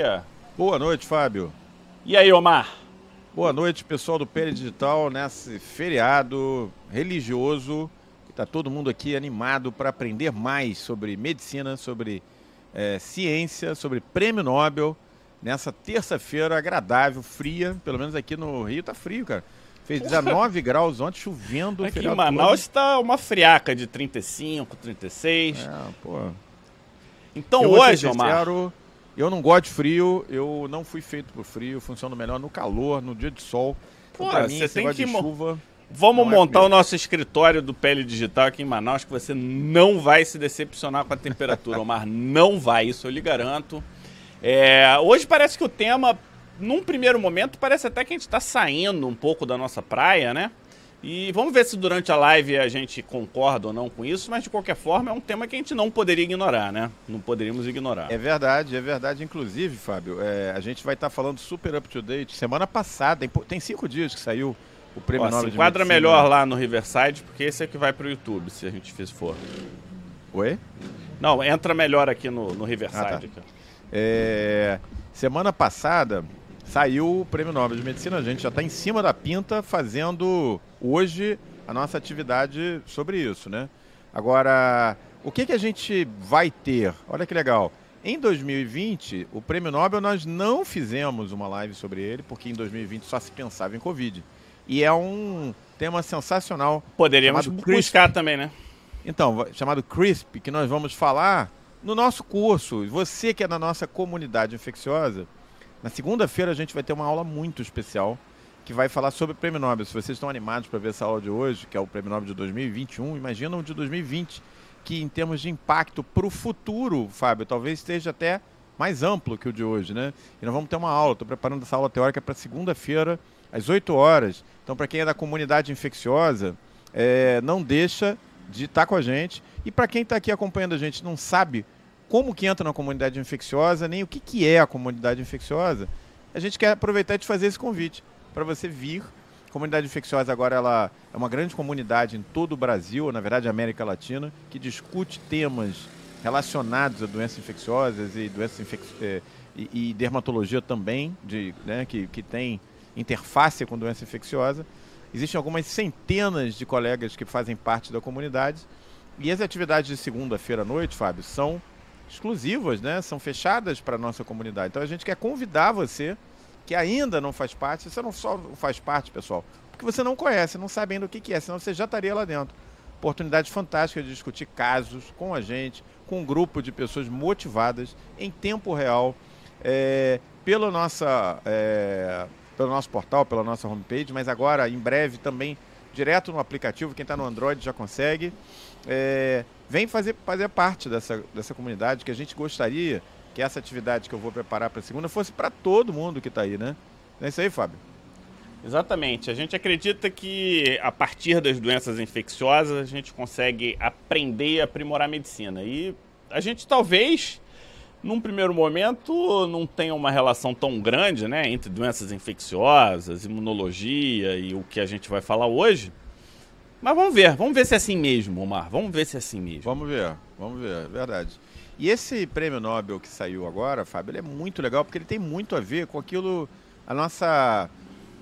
É. Boa noite, Fábio. E aí, Omar? Boa noite, pessoal do Pele Digital, nesse feriado religioso. Está todo mundo aqui animado para aprender mais sobre medicina, sobre é, ciência, sobre prêmio Nobel. Nessa terça-feira agradável, fria, pelo menos aqui no Rio tá frio, cara. Fez 19 graus ontem, chovendo. Aqui em Manaus está uma friaca de 35, 36. É, pô. Então eu hoje, Omar... Sincero, eu não gosto de frio, eu não fui feito pro frio, funciono melhor no calor, no dia de sol. Então, Pô, pra mim, você tem que de chuva. Vamos é montar é o nosso escritório do Pele Digital aqui em Manaus, que você não vai se decepcionar com a temperatura, Omar. não vai, isso eu lhe garanto. É, hoje parece que o tema, num primeiro momento, parece até que a gente está saindo um pouco da nossa praia, né? E vamos ver se durante a live a gente concorda ou não com isso, mas de qualquer forma é um tema que a gente não poderia ignorar, né? Não poderíamos ignorar. É verdade, é verdade. Inclusive, Fábio, é, a gente vai estar tá falando super up to date. Semana passada, tem cinco dias que saiu o prêmio Ó, Nobel se enquadra melhor lá no Riverside, porque esse é que vai para o YouTube, se a gente for. Oi? Não, entra melhor aqui no, no Riverside. Ah, tá. é, semana passada saiu o prêmio Nobel de Medicina. A gente já está em cima da pinta fazendo hoje a nossa atividade sobre isso, né? Agora, o que, que a gente vai ter? Olha que legal. Em 2020, o prêmio Nobel nós não fizemos uma live sobre ele, porque em 2020 só se pensava em Covid. E é um tema sensacional. Poderíamos buscar também, né? Então, chamado CRISP, que nós vamos falar no nosso curso. Você que é da nossa comunidade infecciosa, na segunda-feira a gente vai ter uma aula muito especial que vai falar sobre o Prêmio Nobel. Se vocês estão animados para ver essa aula de hoje, que é o Prêmio Nobel de 2021, imagina o de 2020, que em termos de impacto para o futuro, Fábio, talvez esteja até mais amplo que o de hoje, né? E nós vamos ter uma aula, estou preparando essa aula teórica para segunda-feira, às 8 horas. Então, para quem é da comunidade infecciosa, é, não deixa de estar tá com a gente. E para quem está aqui acompanhando a gente não sabe como que entra na comunidade infecciosa, nem o que, que é a comunidade infecciosa, a gente quer aproveitar e te fazer esse convite para você vir. A comunidade infecciosa agora ela é uma grande comunidade em todo o Brasil, na verdade América Latina, que discute temas relacionados a doenças infecciosas e doenças infec eh, e, e, dermatologia também, de, né, que, que tem interface com doença infecciosa. Existem algumas centenas de colegas que fazem parte da comunidade. E as atividades de segunda-feira à noite, Fábio, são exclusivas, né? São fechadas para a nossa comunidade. Então a gente quer convidar você que ainda não faz parte, você não só faz parte, pessoal, porque você não conhece, não sabe ainda o que, que é, senão você já estaria lá dentro. Oportunidade fantástica de discutir casos com a gente, com um grupo de pessoas motivadas em tempo real, é, pela nossa, é, pelo nosso portal, pela nossa homepage, mas agora, em breve, também direto no aplicativo. Quem está no Android já consegue. É, vem fazer, fazer parte dessa, dessa comunidade que a gente gostaria que essa atividade que eu vou preparar para a segunda fosse para todo mundo que está aí, né? Não é isso aí, Fábio? Exatamente. A gente acredita que a partir das doenças infecciosas a gente consegue aprender e aprimorar a medicina. E a gente talvez, num primeiro momento, não tenha uma relação tão grande né, entre doenças infecciosas, imunologia e o que a gente vai falar hoje. Mas vamos ver, vamos ver se é assim mesmo, Omar. Vamos ver se é assim mesmo. Vamos ver, vamos ver, é verdade. E esse prêmio Nobel que saiu agora, Fábio, ele é muito legal porque ele tem muito a ver com aquilo, a nossa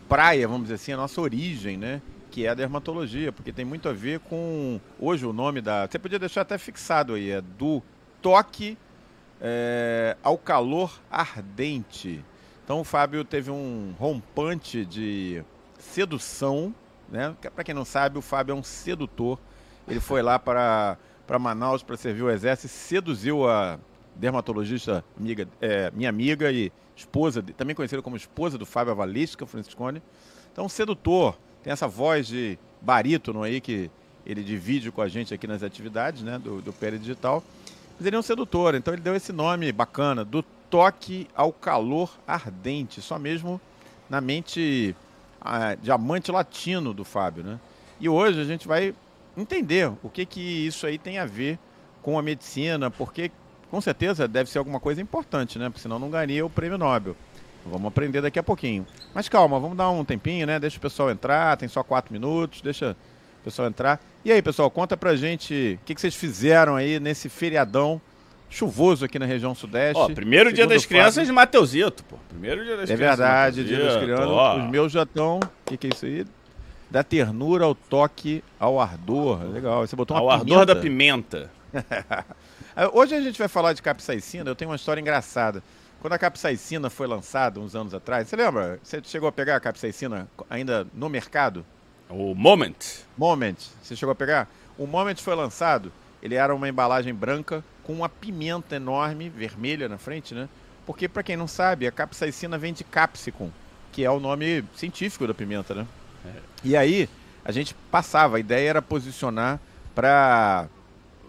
praia, vamos dizer assim, a nossa origem, né? Que é a dermatologia, porque tem muito a ver com. Hoje o nome da. Você podia deixar até fixado aí, é do toque é, ao calor ardente. Então o Fábio teve um rompante de sedução né? Para quem não sabe, o Fábio é um sedutor. Ele foi lá para, Manaus para servir o exército e seduziu a dermatologista amiga, é, minha amiga e esposa, também conhecida como esposa do Fábio Avalística Franciscone. Então, sedutor, tem essa voz de barítono aí que ele divide com a gente aqui nas atividades né, do, do Pérez Digital. Mas ele é um sedutor, então ele deu esse nome bacana, do toque ao calor ardente, só mesmo na mente diamante latino do Fábio, né? E hoje a gente vai entender o que que isso aí tem a ver com a medicina, porque com certeza deve ser alguma coisa importante, né? Porque senão não ganharia o prêmio Nobel. Vamos aprender daqui a pouquinho. Mas calma, vamos dar um tempinho, né? Deixa o pessoal entrar, tem só quatro minutos, deixa o pessoal entrar. E aí, pessoal, conta pra gente o que, que vocês fizeram aí nesse feriadão chuvoso aqui na região sudeste. Ó, primeiro dia das crianças de Mateusito, pô. Primeiro dia das é crianças. É verdade, dia das crianças. Ó. Os meus já estão. O que, que é isso aí? Da ternura ao toque ao ardor. Legal. Você botou uma Ao pimenta. ardor da pimenta. Hoje a gente vai falar de capsaicina. Eu tenho uma história engraçada. Quando a capsaicina foi lançada uns anos atrás, você lembra? Você chegou a pegar a capsaicina ainda no mercado? O Moment. Moment. Você chegou a pegar? O Moment foi lançado, ele era uma embalagem branca com uma pimenta enorme, vermelha na frente, né? Porque, para quem não sabe, a capsaicina vem de capsicum, que é o nome científico da pimenta, né? É. E aí, a gente passava, a ideia era posicionar para,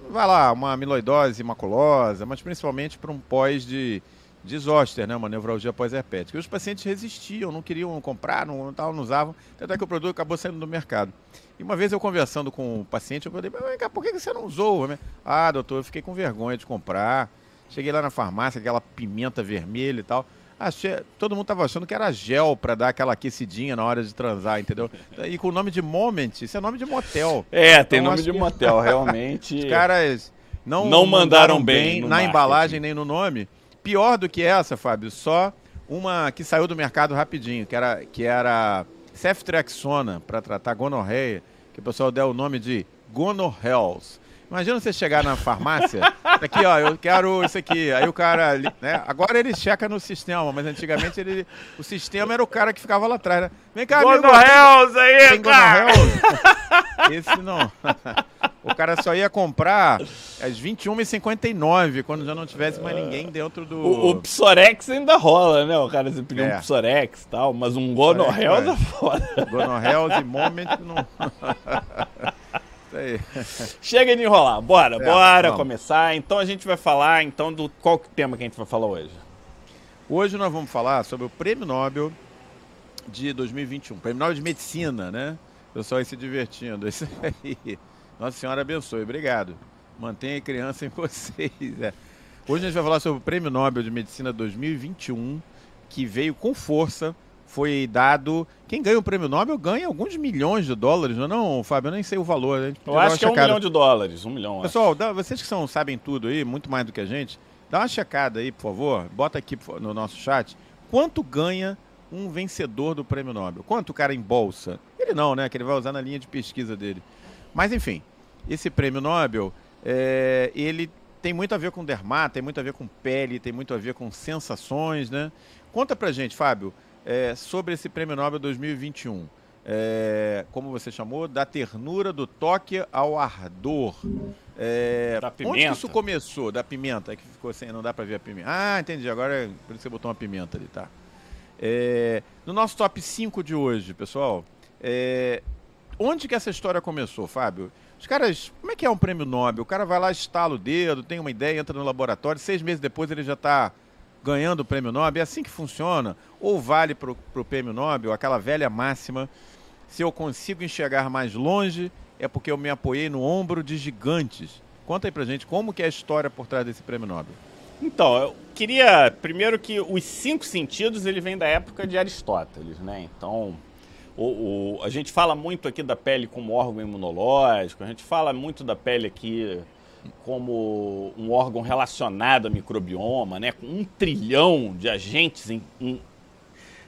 vai lá, uma amiloidose maculosa, mas principalmente para um pós de, de zoster, né? Uma nevralgia pós-herpética. E os pacientes resistiam, não queriam comprar, não, tal, não usavam, até que o produto acabou saindo do mercado. E uma vez eu conversando com o paciente, eu falei, mas cá, por que você não usou? Ah, doutor, eu fiquei com vergonha de comprar. Cheguei lá na farmácia, aquela pimenta vermelha e tal. Achei, todo mundo tava achando que era gel para dar aquela aquecidinha na hora de transar, entendeu? E com o nome de Moment, isso é nome de motel. É, tem então, nome de que... motel, realmente. Os caras não, não mandaram, mandaram bem, na marketing. embalagem nem no nome. Pior do que essa, Fábio, só uma que saiu do mercado rapidinho, que era, que era ceftriaxona para tratar gonorreia, que o pessoal deu o nome de gonorrheals. Imagina você chegar na farmácia, aqui ó, eu quero isso aqui. Aí o cara, né? Agora ele checa no sistema, mas antigamente ele, o sistema era o cara que ficava lá atrás, né? Vem cá, Gonorrheals aí, tem cara! Esse não. O cara só ia comprar às 21h59, quando já não tivesse mais ninguém dentro do. O, o Psorex ainda rola, né? O cara se pediu é. um Psorex e tal, mas um Gonorrheals é foda. Gonorrheals e Moment não. Chega de enrolar, bora, é, bora vamos. começar. Então a gente vai falar então do qual que tema que a gente vai falar hoje. Hoje nós vamos falar sobre o Prêmio Nobel de 2021, Prêmio Nobel de Medicina, né? O pessoal aí se divertindo. Isso aí. Nossa Senhora abençoe, obrigado. Mantenha a criança em vocês. É. Hoje a gente vai falar sobre o Prêmio Nobel de Medicina 2021, que veio com força, foi dado. Quem ganha o Prêmio Nobel ganha alguns milhões de dólares, não é não, Fábio? Eu nem sei o valor. Né? Eu acho que é um milhão de dólares, um milhão. Pessoal, dá, vocês que são, sabem tudo aí, muito mais do que a gente, dá uma checada aí, por favor, bota aqui no nosso chat. Quanto ganha um vencedor do Prêmio Nobel? Quanto o cara em bolsa? Ele não, né? Que ele vai usar na linha de pesquisa dele. Mas enfim, esse prêmio Nobel, é, ele tem muito a ver com dermato, tem muito a ver com pele, tem muito a ver com sensações, né? Conta pra gente, Fábio, é, sobre esse prêmio Nobel 2021. É, como você chamou, da ternura do toque ao ardor. É, da pimenta. Onde isso começou? Da pimenta, é que ficou sem, não dá pra ver a pimenta. Ah, entendi, agora é por isso que você botou uma pimenta ali, tá? É, no nosso top 5 de hoje, pessoal, é, onde que essa história começou, Fábio? Os caras, como é que é um prêmio Nobel? O cara vai lá, estala o dedo, tem uma ideia, entra no laboratório, seis meses depois ele já está ganhando o prêmio Nobel. É assim que funciona? Ou vale para o prêmio Nobel aquela velha máxima: se eu consigo enxergar mais longe, é porque eu me apoiei no ombro de gigantes. Conta aí pra gente como que é a história por trás desse prêmio Nobel. Então, eu queria primeiro que os cinco sentidos ele vem da época de Aristóteles, né? Então, o, o, a gente fala muito aqui da pele como órgão imunológico, a gente fala muito da pele aqui como um órgão relacionado ao microbioma, né? com um trilhão de agentes em, em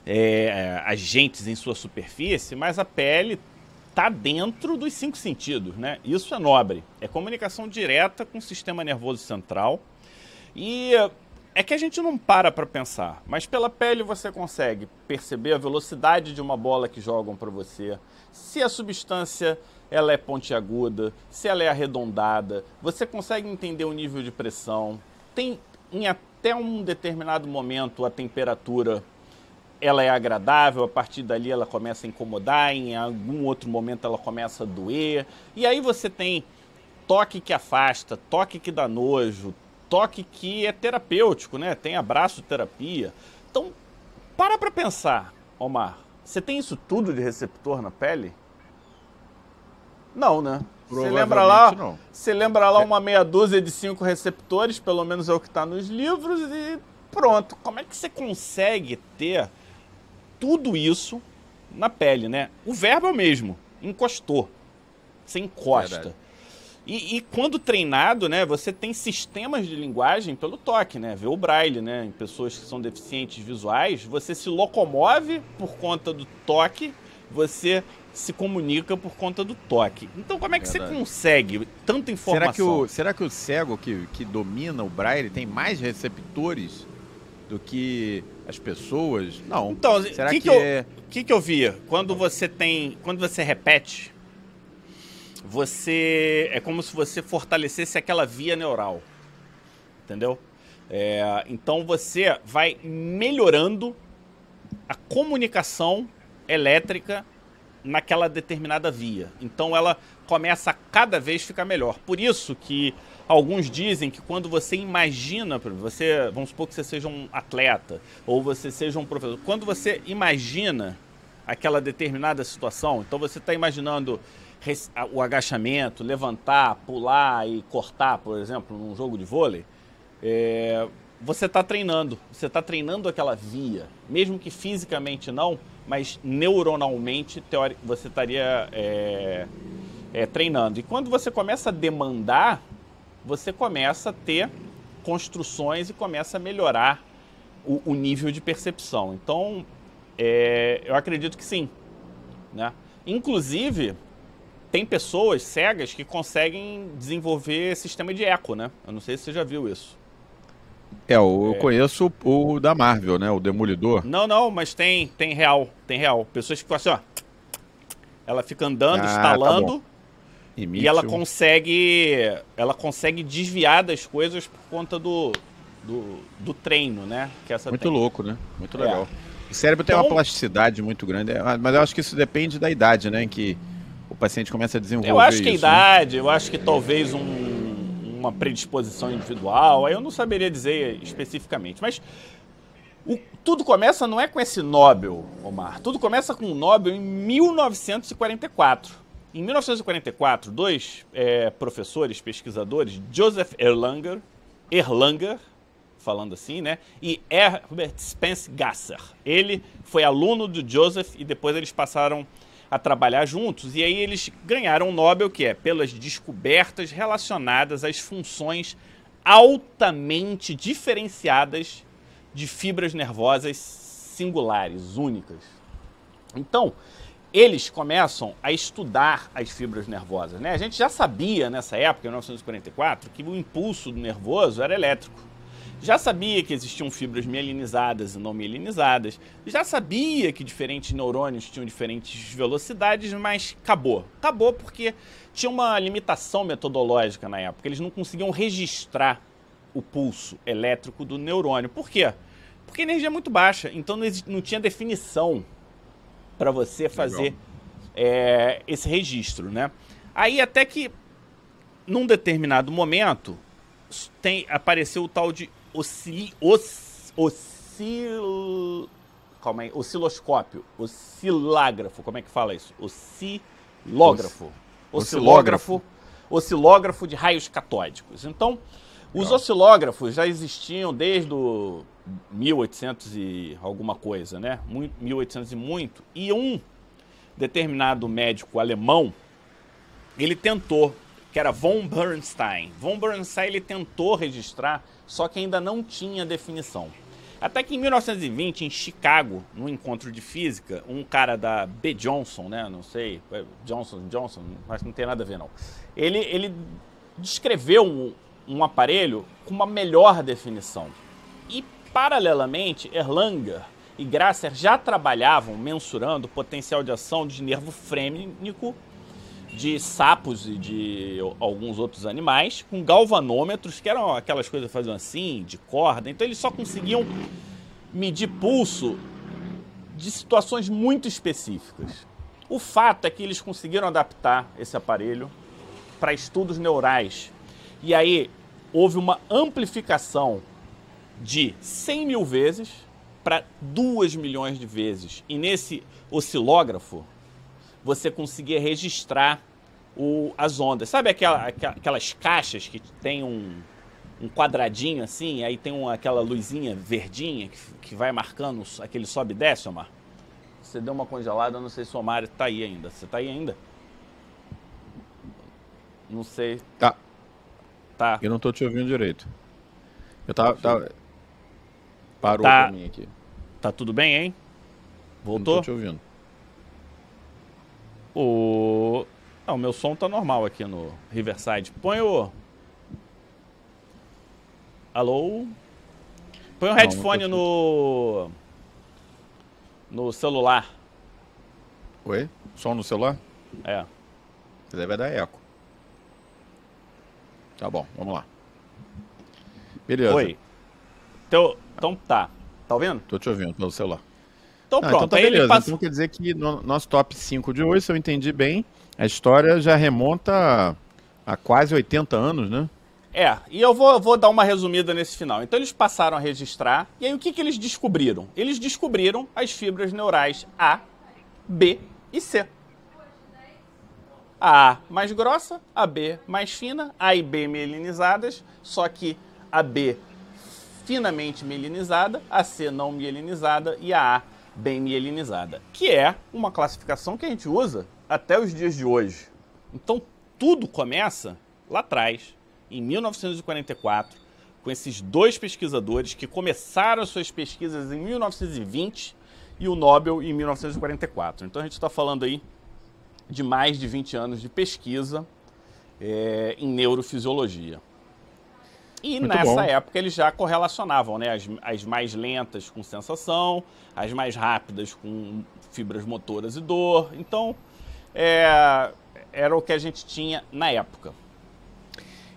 é, agentes em sua superfície, mas a pele está dentro dos cinco sentidos. Né? Isso é nobre. É comunicação direta com o sistema nervoso central. E é que a gente não para para pensar, mas pela pele você consegue perceber a velocidade de uma bola que jogam para você, se a substância ela é pontiaguda, se ela é arredondada, você consegue entender o nível de pressão. Tem em até um determinado momento a temperatura ela é agradável, a partir dali ela começa a incomodar, em algum outro momento ela começa a doer. E aí você tem toque que afasta, toque que dá nojo, toque que é terapêutico, né? Tem abraço terapia. Então, para para pensar, Omar. Você tem isso tudo de receptor na pele? Não, né? Você lembra lá? Você lembra lá uma meia dúzia de cinco receptores, pelo menos é o que está nos livros e pronto. Como é que você consegue ter tudo isso na pele, né? O verbo é o mesmo, encostou. Você encosta. Verdade. E, e, quando treinado, né, você tem sistemas de linguagem pelo toque, né? Vê o braille, né? Em pessoas que são deficientes visuais, você se locomove por conta do toque, você se comunica por conta do toque. Então, como é que Verdade. você consegue tanta informação? Será que o, será que o cego que, que domina o braille tem mais receptores do que as pessoas? Não. Então, será que, que, que, eu, é... que, que eu via? Quando você tem, quando você repete você é como se você fortalecesse aquela via neural, entendeu? É, então você vai melhorando a comunicação elétrica naquela determinada via. Então ela começa a cada vez ficar melhor. Por isso que alguns dizem que quando você imagina, você, vamos supor que você seja um atleta ou você seja um professor, quando você imagina aquela determinada situação, então você está imaginando o agachamento, levantar, pular e cortar, por exemplo, num jogo de vôlei, é, você está treinando. Você está treinando aquela via. Mesmo que fisicamente não, mas neuronalmente você estaria é, é, treinando. E quando você começa a demandar, você começa a ter construções e começa a melhorar o, o nível de percepção. Então, é, eu acredito que sim. Né? Inclusive, tem pessoas cegas que conseguem desenvolver sistema de eco, né? Eu não sei se você já viu isso. É, eu é... conheço o da Marvel, né? O Demolidor. Não, não, mas tem, tem real, tem real. Pessoas que ficam assim, ó. Ela fica andando, ah, instalando. Tá e ela consegue. Ela consegue desviar das coisas por conta do, do, do treino, né? Que essa muito tem. louco, né? Muito legal. É. O cérebro tem então, uma plasticidade muito grande, é, mas eu acho que isso depende da idade, né? Em que o paciente começa a desenvolver Eu acho que isso, a né? idade, né? eu acho que talvez um, uma predisposição individual, aí eu não saberia dizer especificamente, mas o, tudo começa não é com esse Nobel, Omar, tudo começa com o Nobel em 1944. Em 1944, dois é, professores, pesquisadores, Joseph Erlanger, Erlanger, falando assim, né? E Herbert Spence Gasser. Ele foi aluno do Joseph e depois eles passaram a trabalhar juntos, e aí eles ganharam o Nobel, que é pelas descobertas relacionadas às funções altamente diferenciadas de fibras nervosas singulares, únicas. Então, eles começam a estudar as fibras nervosas. Né? A gente já sabia nessa época, em 1944, que o impulso nervoso era elétrico. Já sabia que existiam fibras mielinizadas e não mielinizadas. Já sabia que diferentes neurônios tinham diferentes velocidades, mas acabou. Acabou porque tinha uma limitação metodológica na época. Eles não conseguiam registrar o pulso elétrico do neurônio. Por quê? Porque a energia é muito baixa, então não, não tinha definição para você fazer é, esse registro, né? Aí até que, num determinado momento, tem, apareceu o tal de oscil, os, oscil, calma aí, osciloscópio, oscilágrafo, como é que fala isso? Oscilógrafo. Oscilógrafo. Oscilógrafo de raios catódicos. Então, os oscilógrafos já existiam desde o 1800 e alguma coisa, né? 1800 e muito. E um determinado médico alemão, ele tentou, que era von Bernstein. Von Bernstein ele tentou registrar só que ainda não tinha definição. Até que em 1920, em Chicago, no encontro de física, um cara da B. Johnson, né? Não sei, é, Johnson, Johnson, mas não tem nada a ver não. Ele, ele descreveu um, um aparelho com uma melhor definição. E, paralelamente, Erlanger e Grasser já trabalhavam mensurando o potencial de ação de nervo frênico de sapos e de alguns outros animais com galvanômetros, que eram aquelas coisas que faziam assim, de corda. Então eles só conseguiam medir pulso de situações muito específicas. O fato é que eles conseguiram adaptar esse aparelho para estudos neurais. E aí houve uma amplificação de 100 mil vezes para 2 milhões de vezes. E nesse oscilógrafo, você conseguia registrar o, as ondas. Sabe aquela, aquelas caixas que tem um, um quadradinho assim, aí tem uma, aquela luzinha verdinha que, que vai marcando aquele sobe e desce, Omar? Você deu uma congelada, não sei se o Omar está aí ainda. Você está aí ainda? Não sei. Tá. Tá. Eu não tô te ouvindo direito. Eu tava. tava... Parou Tá. pra mim aqui. Tá tudo bem, hein? Não Voltou? tô te ouvindo. O. Não, o meu som tá normal aqui no Riverside. Põe o. Alô? Põe o Não, headphone no. No celular. Oi? Som no celular? É. Aí vai dar eco. Tá bom, vamos lá. Beleza. Oi. Então, então tá. Tá ouvindo? Tô te ouvindo pelo celular. Então Ah, pronto. então tá Aí ele beleza. passa. Então quer dizer que no nosso top 5 de hoje, se eu entendi bem, a história já remonta a quase 80 anos, né? É, e eu vou, vou dar uma resumida nesse final. Então eles passaram a registrar, e aí o que, que eles descobriram? Eles descobriram as fibras neurais A, B e C. A A mais grossa, a B mais fina, A e B mielinizadas, só que a B finamente mielinizada, a C não mielinizada e a A bem mielinizada, que é uma classificação que a gente usa até os dias de hoje. Então tudo começa lá atrás, em 1944, com esses dois pesquisadores que começaram suas pesquisas em 1920 e o Nobel em 1944. Então a gente está falando aí de mais de 20 anos de pesquisa é, em neurofisiologia. E Muito nessa bom. época eles já correlacionavam né, as, as mais lentas com sensação, as mais rápidas com fibras motoras e dor. Então, é, era o que a gente tinha na época.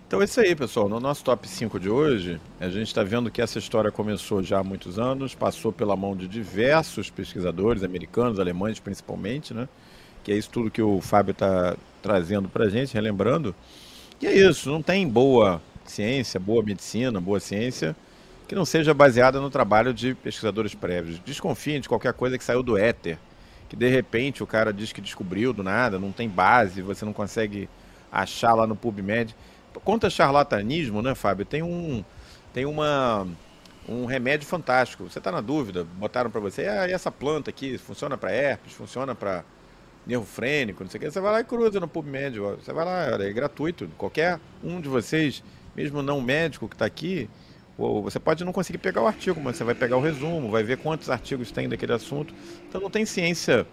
Então é isso aí, pessoal. No nosso top 5 de hoje, a gente está vendo que essa história começou já há muitos anos, passou pela mão de diversos pesquisadores, americanos, alemães principalmente, né? Que é isso tudo que o Fábio está trazendo para a gente, relembrando. E é isso, não tem boa ciência, boa medicina, boa ciência que não seja baseada no trabalho de pesquisadores prévios. Desconfiem de qualquer coisa que saiu do éter, que de repente o cara diz que descobriu do nada, não tem base, você não consegue achar lá no PubMed. Contra charlatanismo, né, Fábio? Tem um tem uma um remédio fantástico. Você está na dúvida, botaram para você, ah, essa planta aqui funciona para herpes, funciona para nervo frênico, não sei o que. Você vai lá e cruza no PubMed. Você vai lá, é gratuito. Qualquer um de vocês, mesmo não médico que está aqui, você pode não conseguir pegar o artigo, mas você vai pegar o resumo, vai ver quantos artigos tem daquele assunto. Então não tem ciência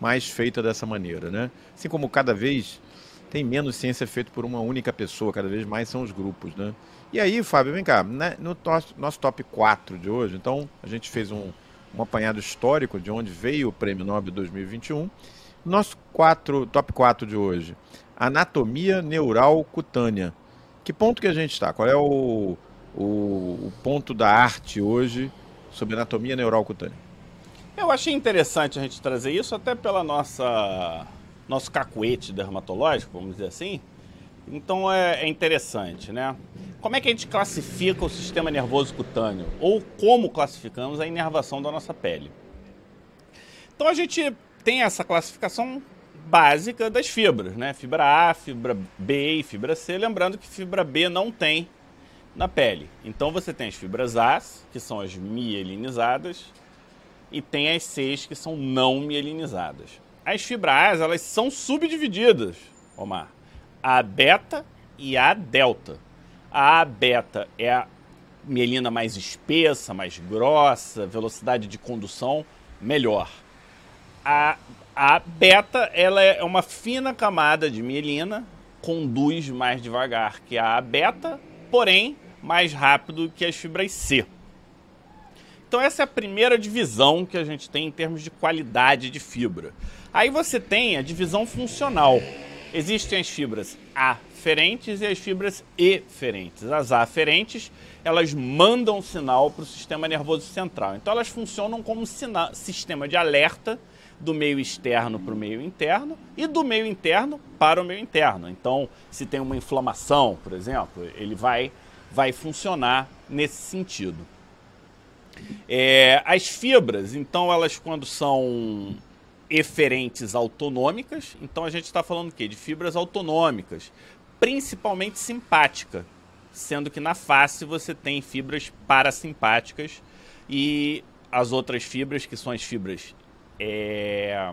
mais feita dessa maneira, né? Assim como cada vez tem menos ciência feita por uma única pessoa, cada vez mais são os grupos, né? E aí, Fábio, vem cá, né, no nosso top 4 de hoje, então a gente fez um, um apanhado histórico de onde veio o Prêmio Nobel 2021. Nosso quatro, top 4 de hoje, anatomia neural cutânea. Que ponto que a gente está? Qual é o, o, o ponto da arte hoje sobre anatomia neural cutânea? Eu achei interessante a gente trazer isso até pela nossa nosso cacuete dermatológico, vamos dizer assim. Então é, é interessante, né? Como é que a gente classifica o sistema nervoso cutâneo? Ou como classificamos a inervação da nossa pele? Então a gente tem essa classificação básica das fibras, né? Fibra A, fibra B e fibra C. Lembrando que fibra B não tem na pele. Então você tem as fibras A, que são as mielinizadas, e tem as Cs, que são não mielinizadas. As fibras, elas são subdivididas, Omar. A beta e a delta. A beta é a mielina mais espessa, mais grossa, velocidade de condução melhor. A, a beta ela é uma fina camada de mielina, conduz mais devagar que a beta, porém mais rápido que as fibras C. Então essa é a primeira divisão que a gente tem em termos de qualidade de fibra. Aí você tem a divisão funcional. Existem as fibras aferentes e as fibras eferentes. As aferentes, elas mandam sinal para o sistema nervoso central. Então elas funcionam como sistema de alerta do meio externo para o meio interno e do meio interno para o meio interno. Então, se tem uma inflamação, por exemplo, ele vai, vai funcionar nesse sentido. É, as fibras, então, elas quando são eferentes autonômicas, então a gente está falando o quê? De fibras autonômicas, principalmente simpática, sendo que na face você tem fibras parasimpáticas e as outras fibras, que são as fibras é,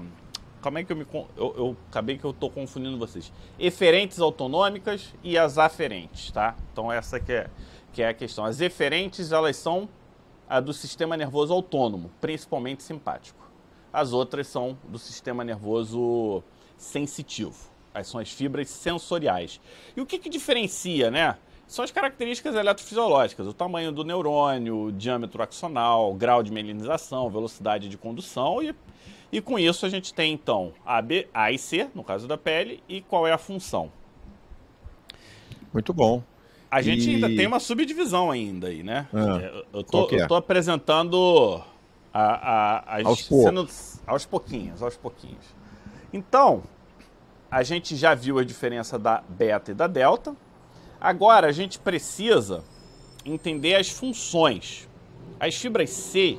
Como é que eu me. Eu, eu acabei que eu estou confundindo vocês. Eferentes autonômicas e as aferentes, tá? Então essa que é, que é a questão. As eferentes, elas são a do sistema nervoso autônomo, principalmente simpático. As outras são do sistema nervoso sensitivo. As são as fibras sensoriais. E o que, que diferencia, né? São as características eletrofisiológicas, o tamanho do neurônio, o diâmetro axonal, grau de melinização, velocidade de condução e, e com isso a gente tem então A, B, A e C, no caso da pele, e qual é a função. Muito bom. A gente e... ainda tem uma subdivisão ainda aí, né? Ah, eu, tô, é? eu tô apresentando a, a, as, aos, sendo, aos pouquinhos, aos pouquinhos. Então, a gente já viu a diferença da beta e da delta. Agora a gente precisa entender as funções. As fibras C,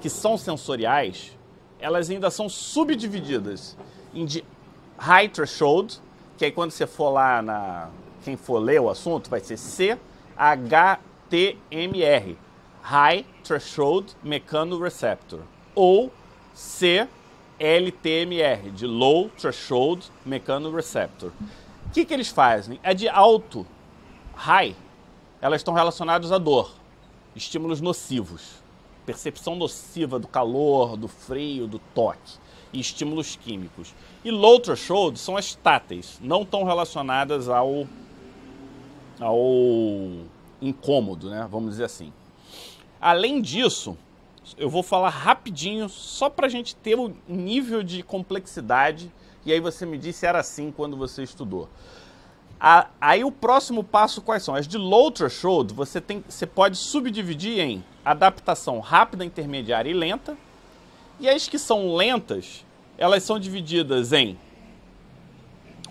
que são sensoriais, elas ainda são subdivididas em de high threshold, que aí quando você for lá na quem for ler o assunto, vai ser CHTMR, High Threshold Mechanoreceptor, ou CLTMR, de Low Threshold Mechanoreceptor. O que, que eles fazem? É de alto, high, elas estão relacionadas à dor, estímulos nocivos, percepção nociva do calor, do frio, do toque e estímulos químicos. E low threshold são as táteis, não estão relacionadas ao ao incômodo, né? Vamos dizer assim. Além disso, eu vou falar rapidinho, só para a gente ter o nível de complexidade, e aí você me disse se era assim quando você estudou. A, aí o próximo passo quais são? As de low threshold, você, tem, você pode subdividir em adaptação rápida, intermediária e lenta. E as que são lentas, elas são divididas em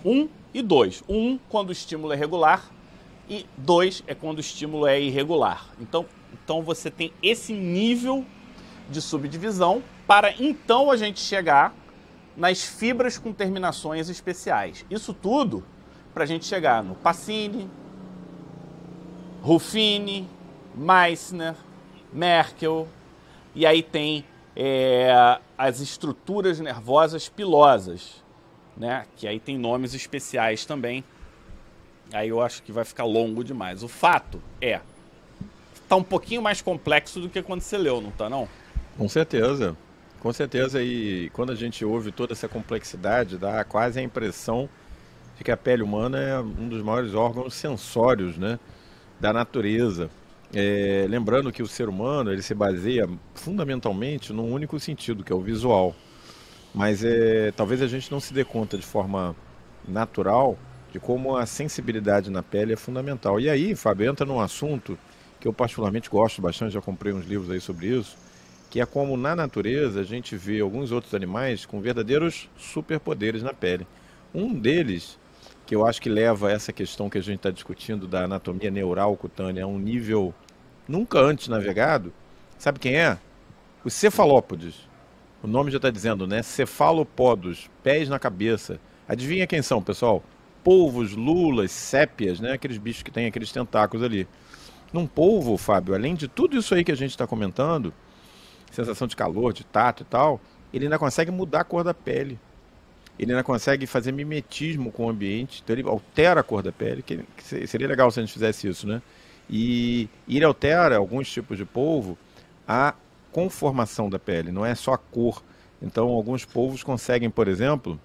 1 e 2. 1 quando o estímulo é regular e dois é quando o estímulo é irregular. Então, então você tem esse nível de subdivisão para então a gente chegar nas fibras com terminações especiais. Isso tudo para a gente chegar no Pacini, Ruffini, Meissner, Merkel, e aí tem é, as estruturas nervosas pilosas, né? que aí tem nomes especiais também Aí eu acho que vai ficar longo demais. O fato é, tá um pouquinho mais complexo do que quando você leu, não tá não? Com certeza. Com certeza, e quando a gente ouve toda essa complexidade, dá quase a impressão de que a pele humana é um dos maiores órgãos sensórios né, da natureza. É, lembrando que o ser humano ele se baseia fundamentalmente num único sentido, que é o visual. Mas é, talvez a gente não se dê conta de forma natural de como a sensibilidade na pele é fundamental. E aí, Fábio, entra num assunto que eu particularmente gosto bastante, já comprei uns livros aí sobre isso, que é como na natureza a gente vê alguns outros animais com verdadeiros superpoderes na pele. Um deles, que eu acho que leva essa questão que a gente está discutindo da anatomia neural cutânea a um nível nunca antes navegado, sabe quem é? Os cefalópodes. O nome já está dizendo, né? Cefalopodos, pés na cabeça. Adivinha quem são, pessoal? polvos, lulas, sépias, né? Aqueles bichos que têm aqueles tentáculos ali. Num polvo, Fábio, além de tudo isso aí que a gente está comentando, sensação de calor, de tato e tal, ele ainda consegue mudar a cor da pele. Ele ainda consegue fazer mimetismo com o ambiente, então ele altera a cor da pele, que, seria legal se a gente fizesse isso, né? E, e ele altera alguns tipos de polvo a conformação da pele, não é só a cor. Então, alguns polvos conseguem, por exemplo,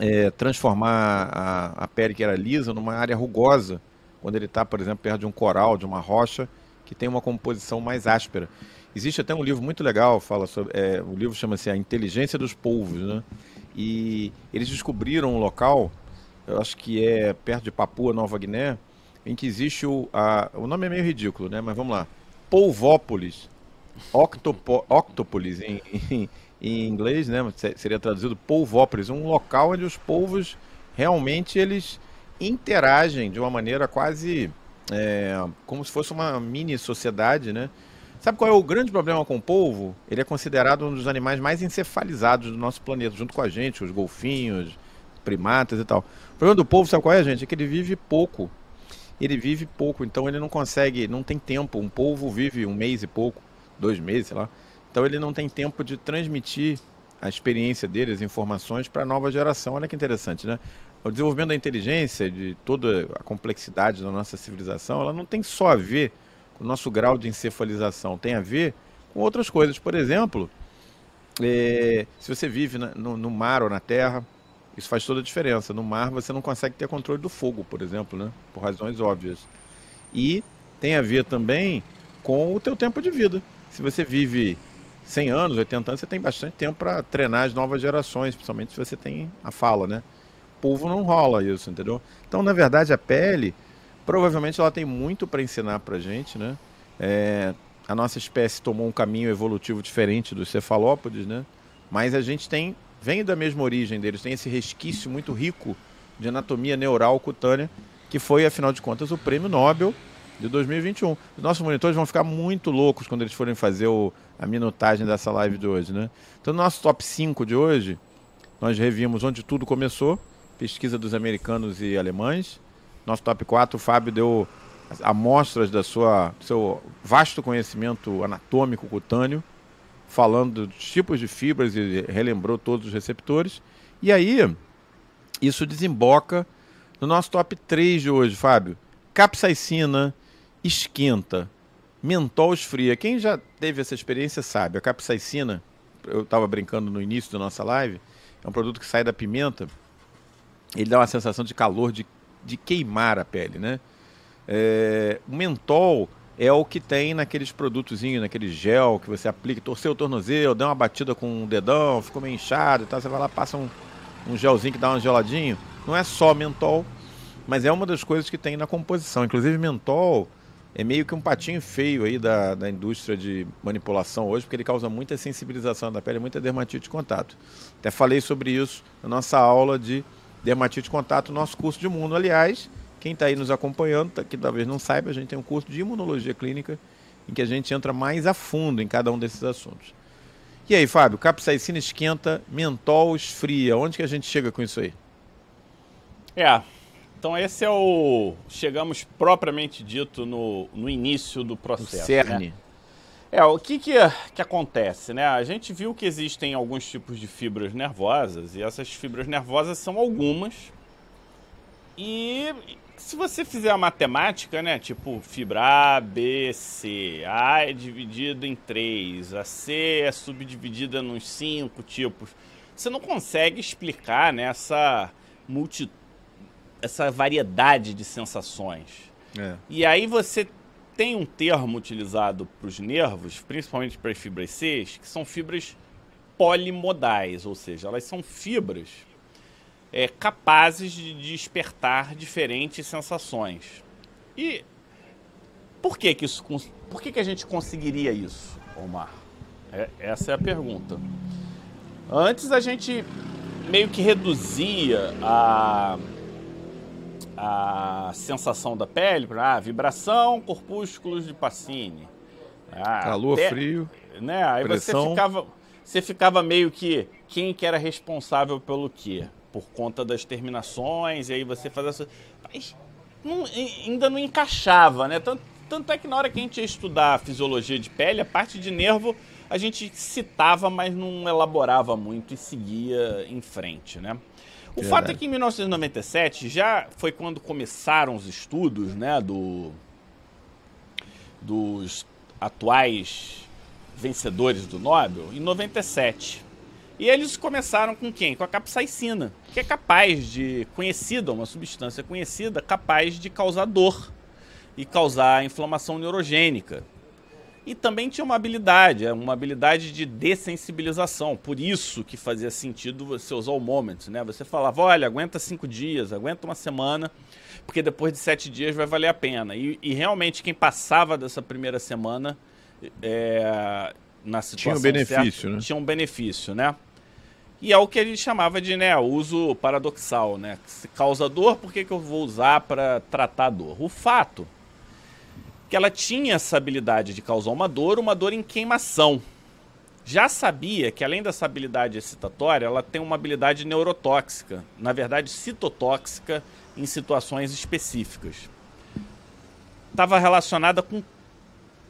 é, transformar a, a, pele que era lisa numa área rugosa, quando ele está, por exemplo, perto de um coral, de uma rocha, que tem uma composição mais áspera. Existe até um livro muito legal, fala sobre, é, o livro chama-se A Inteligência dos Polvos, né? E eles descobriram um local, eu acho que é perto de Papua Nova Guiné, em que existe o, a, o nome é meio ridículo, né? Mas vamos lá, Polvópolis, Octopo, Octopolis em, em em inglês, né, seria traduzido polvópolis, um local onde os polvos realmente eles interagem de uma maneira quase é, como se fosse uma mini sociedade, né? Sabe qual é o grande problema com o polvo? Ele é considerado um dos animais mais encefalizados do nosso planeta, junto com a gente, os golfinhos, primatas e tal. O problema do polvo, sabe qual é, gente? É que ele vive pouco. Ele vive pouco, então ele não consegue, não tem tempo. Um polvo vive um mês e pouco, dois meses, sei lá. Então ele não tem tempo de transmitir a experiência deles, as informações para a nova geração. Olha que interessante, né? O desenvolvimento da inteligência, de toda a complexidade da nossa civilização, ela não tem só a ver o nosso grau de encefalização, tem a ver com outras coisas. Por exemplo, é, se você vive na, no, no, mar ou na terra, isso faz toda a diferença. No mar você não consegue ter controle do fogo, por exemplo, né? por razões óbvias. E tem a ver também com o teu tempo de vida. Se você vive 100 anos, 80 anos, você tem bastante tempo para treinar as novas gerações, principalmente se você tem a fala, né? Povo não rola isso, entendeu? Então, na verdade, a pele, provavelmente ela tem muito para ensinar para gente, né? É, a nossa espécie tomou um caminho evolutivo diferente dos cefalópodes, né? Mas a gente tem, vem da mesma origem deles, tem esse resquício muito rico de anatomia neural cutânea, que foi, afinal de contas, o prêmio Nobel de 2021. Os nossos monitores vão ficar muito loucos quando eles forem fazer o, a minutagem dessa live de hoje, né? Então, no nosso top 5 de hoje, nós revimos onde tudo começou, pesquisa dos americanos e alemães. Nosso top 4, o Fábio deu amostras da sua, do seu vasto conhecimento anatômico cutâneo, falando dos tipos de fibras e relembrou todos os receptores. E aí, isso desemboca no nosso top 3 de hoje, Fábio. Capsaicina esquenta, mentol esfria. Quem já teve essa experiência sabe, a capsaicina, eu estava brincando no início da nossa live, é um produto que sai da pimenta, ele dá uma sensação de calor, de, de queimar a pele, né? É, o mentol é o que tem naqueles produtozinhos, naquele gel que você aplica, torceu o tornozelo, deu uma batida com um dedão, ficou meio inchado e tal, você vai lá, passa um, um gelzinho que dá um geladinho. Não é só mentol, mas é uma das coisas que tem na composição. Inclusive, mentol é meio que um patinho feio aí da, da indústria de manipulação hoje, porque ele causa muita sensibilização da pele, muita dermatite de contato. Até falei sobre isso na nossa aula de dermatite de contato, nosso curso de imuno. Aliás, quem está aí nos acompanhando, tá, que talvez não saiba, a gente tem um curso de imunologia clínica em que a gente entra mais a fundo em cada um desses assuntos. E aí, Fábio, capsaicina esquenta, mentol esfria. Onde que a gente chega com isso aí? É, então esse é o... Chegamos propriamente dito no, no início do processo, o cerne. Né? É, o que, que que acontece, né? A gente viu que existem alguns tipos de fibras nervosas e essas fibras nervosas são algumas. E se você fizer a matemática, né? Tipo, fibra A, B, C. A é dividido em três, a C é subdividida nos cinco tipos. Você não consegue explicar né, essa, multi... essa variedade de sensações. É. E aí você tem um termo utilizado para os nervos, principalmente para as fibras C, que são fibras polimodais, ou seja, elas são fibras é, capazes de despertar diferentes sensações. E por que, que isso, por que, que a gente conseguiria isso, Omar? É, essa é a pergunta. Antes a gente meio que reduzia a, a sensação da pele para ah, vibração, corpúsculos de Pacini. Ah, Calor, até, frio, né? Aí pressão. você ficava, você ficava meio que quem que era responsável pelo quê? por conta das terminações, e aí você faz essa. Mas não, ainda não encaixava, né? Tanto, tanto é que na hora que a gente ia estudar a fisiologia de pele, a parte de nervo a gente citava, mas não elaborava muito e seguia em frente, né? O Verdade. fato é que em 1997 já foi quando começaram os estudos, né, do, dos atuais vencedores do Nobel, em 97. E eles começaram com quem? Com a capsaicina, que é capaz de, conhecida, uma substância conhecida, capaz de causar dor e causar inflamação neurogênica. E também tinha uma habilidade, é uma habilidade de dessensibilização. Por isso que fazia sentido você usar o moment, né? Você falava, olha, aguenta cinco dias, aguenta uma semana, porque depois de sete dias vai valer a pena. E, e realmente quem passava dessa primeira semana é, na situação tinha um benefício, certa, né? tinha um benefício, né? E é o que ele chamava de né, uso paradoxal, né? Se causa dor, por que, que eu vou usar para tratar a dor? O fato que ela tinha essa habilidade de causar uma dor, uma dor em queimação. Já sabia que além dessa habilidade excitatória, ela tem uma habilidade neurotóxica, na verdade citotóxica em situações específicas. Estava relacionada com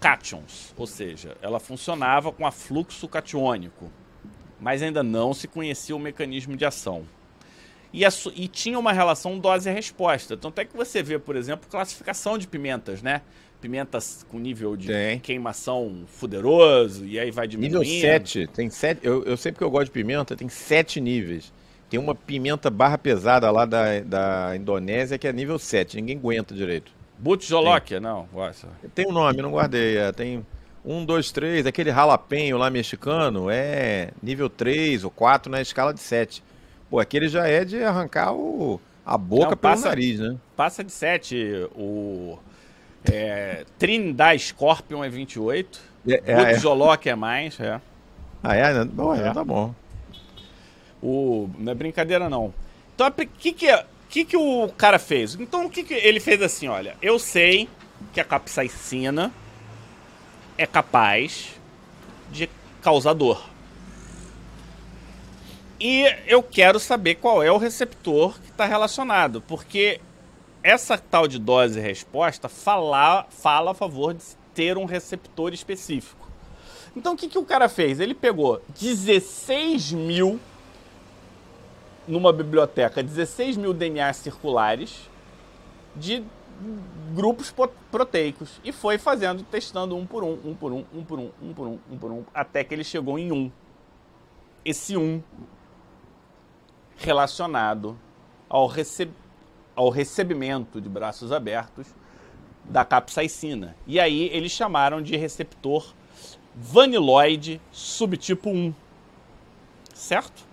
cátions, ou seja, ela funcionava com afluxo catiônico mas ainda não se conhecia o mecanismo de ação. E, a, e tinha uma relação dose-resposta. Tanto é que você vê, por exemplo, classificação de pimentas, né? Pimentas com nível de tem. queimação fuderoso, e aí vai diminuindo. Nível 7, tem 7. Eu, eu sempre que eu gosto de pimenta, tem 7 níveis. Tem uma pimenta barra pesada lá da, da Indonésia que é nível 7, ninguém aguenta direito. Butjolokia? Não, gosta. Tem um nome, não guardei. É, tem um, dois, três, aquele ralapenho lá mexicano é nível 3 ou 4 na escala de 7. Pô, aquele já é de arrancar o, a boca não, passa, pelo nariz, né? Passa de 7. O é, Trinidad Scorpion é 28. É, é, é. é mais, é. Ah, é? Bom, é. tá bom. O, não é brincadeira, não. Então, o que que, que que o cara fez? Então, o que que ele fez assim, olha, eu sei que a capsaicina é capaz de causar dor. E eu quero saber qual é o receptor que está relacionado, porque essa tal de dose resposta fala, fala a favor de ter um receptor específico. Então o que, que o cara fez? Ele pegou 16 mil numa biblioteca 16 mil DNAs circulares de grupos proteicos e foi fazendo, testando um por um, um por um, um por um, um por um, um por um, até que ele chegou em um. Esse um relacionado ao, receb ao recebimento de braços abertos da capsaicina. E aí eles chamaram de receptor vaniloide subtipo 1. Certo?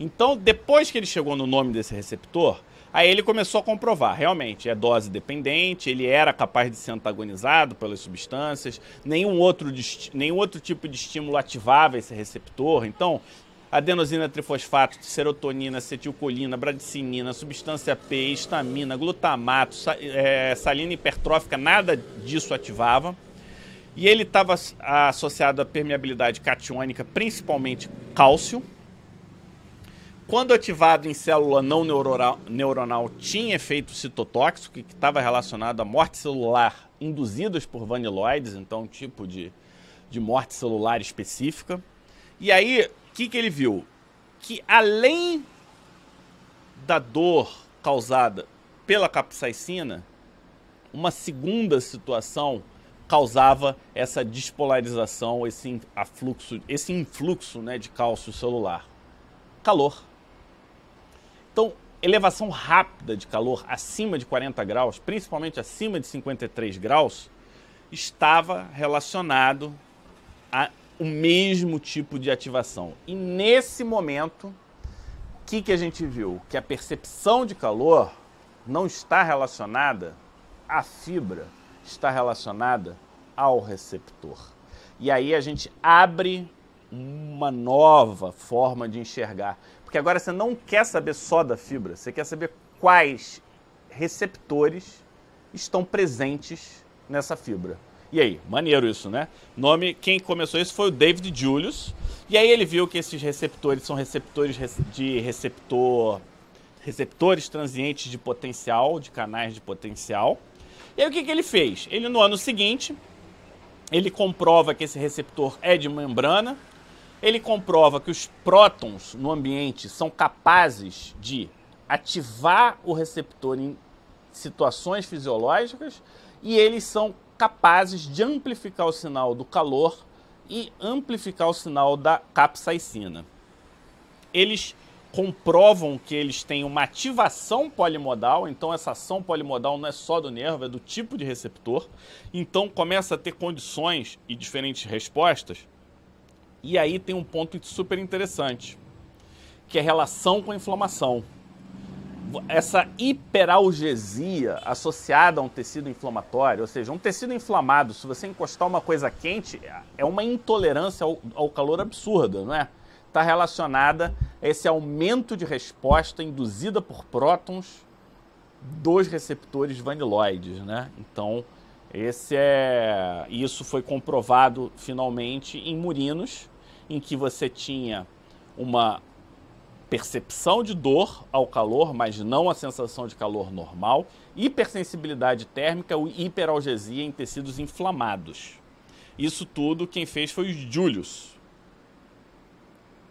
Então, depois que ele chegou no nome desse receptor, aí ele começou a comprovar, realmente, é dose dependente, ele era capaz de ser antagonizado pelas substâncias, nenhum outro, nenhum outro tipo de estímulo ativava esse receptor. Então, adenosina trifosfato, serotonina, acetilcolina, bradicinina, substância P, histamina, glutamato, é, salina hipertrófica, nada disso ativava. E ele estava associado à permeabilidade catiônica, principalmente cálcio. Quando ativado em célula não neuronal, neuronal tinha efeito citotóxico, que estava relacionado à morte celular induzidas por vaniloides, então um tipo de, de morte celular específica. E aí, que, que ele viu? Que além da dor causada pela capsaicina, uma segunda situação causava essa despolarização, esse, afluxo, esse influxo né, de cálcio celular. Calor. Então, elevação rápida de calor acima de 40 graus, principalmente acima de 53 graus, estava relacionado a o mesmo tipo de ativação. E nesse momento, o que, que a gente viu? Que a percepção de calor não está relacionada à fibra, está relacionada ao receptor. E aí a gente abre uma nova forma de enxergar. Porque agora você não quer saber só da fibra, você quer saber quais receptores estão presentes nessa fibra. E aí, maneiro isso, né? Nome, quem começou isso foi o David Julius. E aí ele viu que esses receptores são receptores de receptor receptores transientes de potencial, de canais de potencial. E aí o que, que ele fez? Ele no ano seguinte, ele comprova que esse receptor é de membrana, ele comprova que os prótons no ambiente são capazes de ativar o receptor em situações fisiológicas e eles são capazes de amplificar o sinal do calor e amplificar o sinal da capsaicina. Eles comprovam que eles têm uma ativação polimodal, então essa ação polimodal não é só do nervo, é do tipo de receptor. Então começa a ter condições e diferentes respostas e aí tem um ponto super interessante, que é a relação com a inflamação. Essa hiperalgesia associada a um tecido inflamatório, ou seja, um tecido inflamado, se você encostar uma coisa quente, é uma intolerância ao, ao calor absurda, não é? Está relacionada a esse aumento de resposta induzida por prótons dos receptores vaniloides, né? Então, esse é, isso foi comprovado finalmente em murinos em que você tinha uma percepção de dor ao calor, mas não a sensação de calor normal, hipersensibilidade térmica e hiperalgesia em tecidos inflamados. Isso tudo quem fez foi o Julius.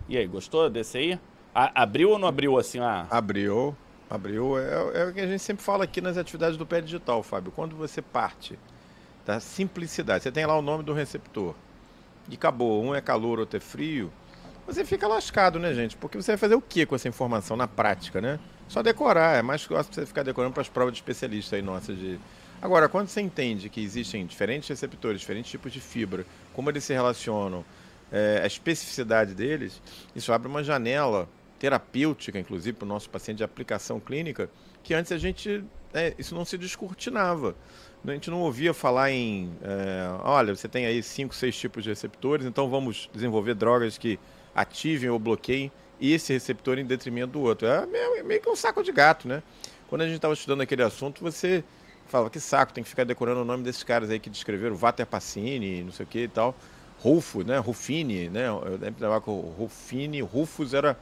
E aí, gostou desse aí? A, abriu ou não abriu assim? Ah? Abriu, abriu. É, é o que a gente sempre fala aqui nas atividades do pé digital, Fábio. Quando você parte da simplicidade, você tem lá o nome do receptor e acabou. Um é calor, outro é frio. Você fica lascado, né, gente? Porque você vai fazer o que com essa informação na prática, né? Só decorar. É mais fácil você ficar decorando para as provas de especialista aí nossas de Agora, quando você entende que existem diferentes receptores, diferentes tipos de fibra, como eles se relacionam, é, a especificidade deles, isso abre uma janela terapêutica, inclusive, para o nosso paciente de aplicação clínica, que antes a gente, é, isso não se descortinava. A gente não ouvia falar em, é, olha, você tem aí cinco, seis tipos de receptores, então vamos desenvolver drogas que ativem ou bloqueiem esse receptor em detrimento do outro. É meio, que um saco de gato, né? Quando a gente estava estudando aquele assunto, você falava, que saco, tem que ficar decorando o nome desses caras aí que descreveram, Walter Pacini, não sei o que e tal. Rufo, né? Rufini, né? Eu lembro que Rufini, Rufus era,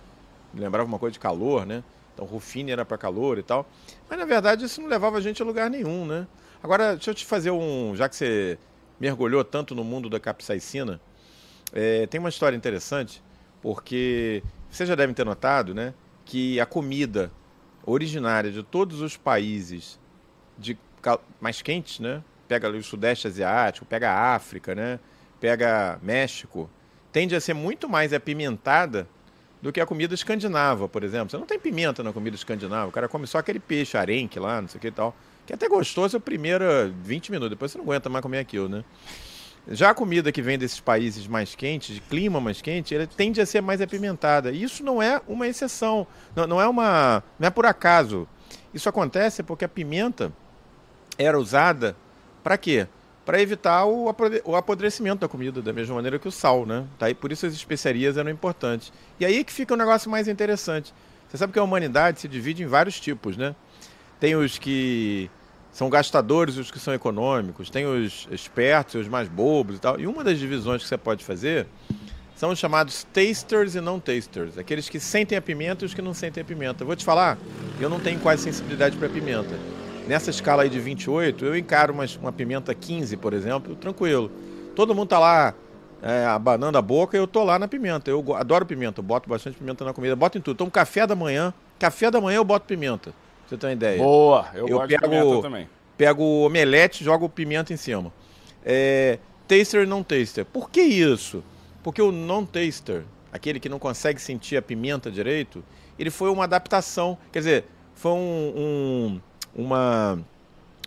lembrava uma coisa de calor, né? Então Rufini era para calor e tal. Mas na verdade isso não levava a gente a lugar nenhum, né? Agora, deixa eu te fazer um. Já que você mergulhou tanto no mundo da capsaicina, é, tem uma história interessante, porque você já deve ter notado, né? Que a comida originária de todos os países de mais quentes, né? Pega o Sudeste Asiático, pega a África, né? Pega México, tende a ser muito mais apimentada do que a comida escandinava, por exemplo. Você não tem pimenta na comida escandinava, o cara come só aquele peixe arenque lá, não sei o que e tal, que é até gostoso os primeiros 20 minutos, depois você não aguenta mais comer aquilo, né? Já a comida que vem desses países mais quentes, de clima mais quente, ela tende a ser mais apimentada. E isso não é uma exceção, não, não é uma, não é por acaso. Isso acontece porque a pimenta era usada para quê? Para evitar o apodrecimento da comida, da mesma maneira que o sal, né? Tá? E por isso as especiarias eram importantes. E aí que fica um negócio mais interessante. Você sabe que a humanidade se divide em vários tipos, né? Tem os que são gastadores os que são econômicos, tem os espertos e os mais bobos e tal. E uma das divisões que você pode fazer são os chamados tasters e não tasters, aqueles que sentem a pimenta e os que não sentem a pimenta. Eu vou te falar, eu não tenho quase sensibilidade para pimenta. Nessa escala aí de 28, eu encaro uma, uma pimenta 15, por exemplo, tranquilo. Todo mundo tá lá é, abanando a boca eu tô lá na pimenta. Eu adoro pimenta, eu boto bastante pimenta na comida, boto em tudo. Então, café da manhã, café da manhã eu boto pimenta. Você tem uma ideia? Boa, eu, eu gosto pego, de pimenta também. Pego o omelete, jogo pimenta em cima. É, taster e não taster. Por que isso? Porque o non taster, aquele que não consegue sentir a pimenta direito, ele foi uma adaptação. Quer dizer, foi um, um uma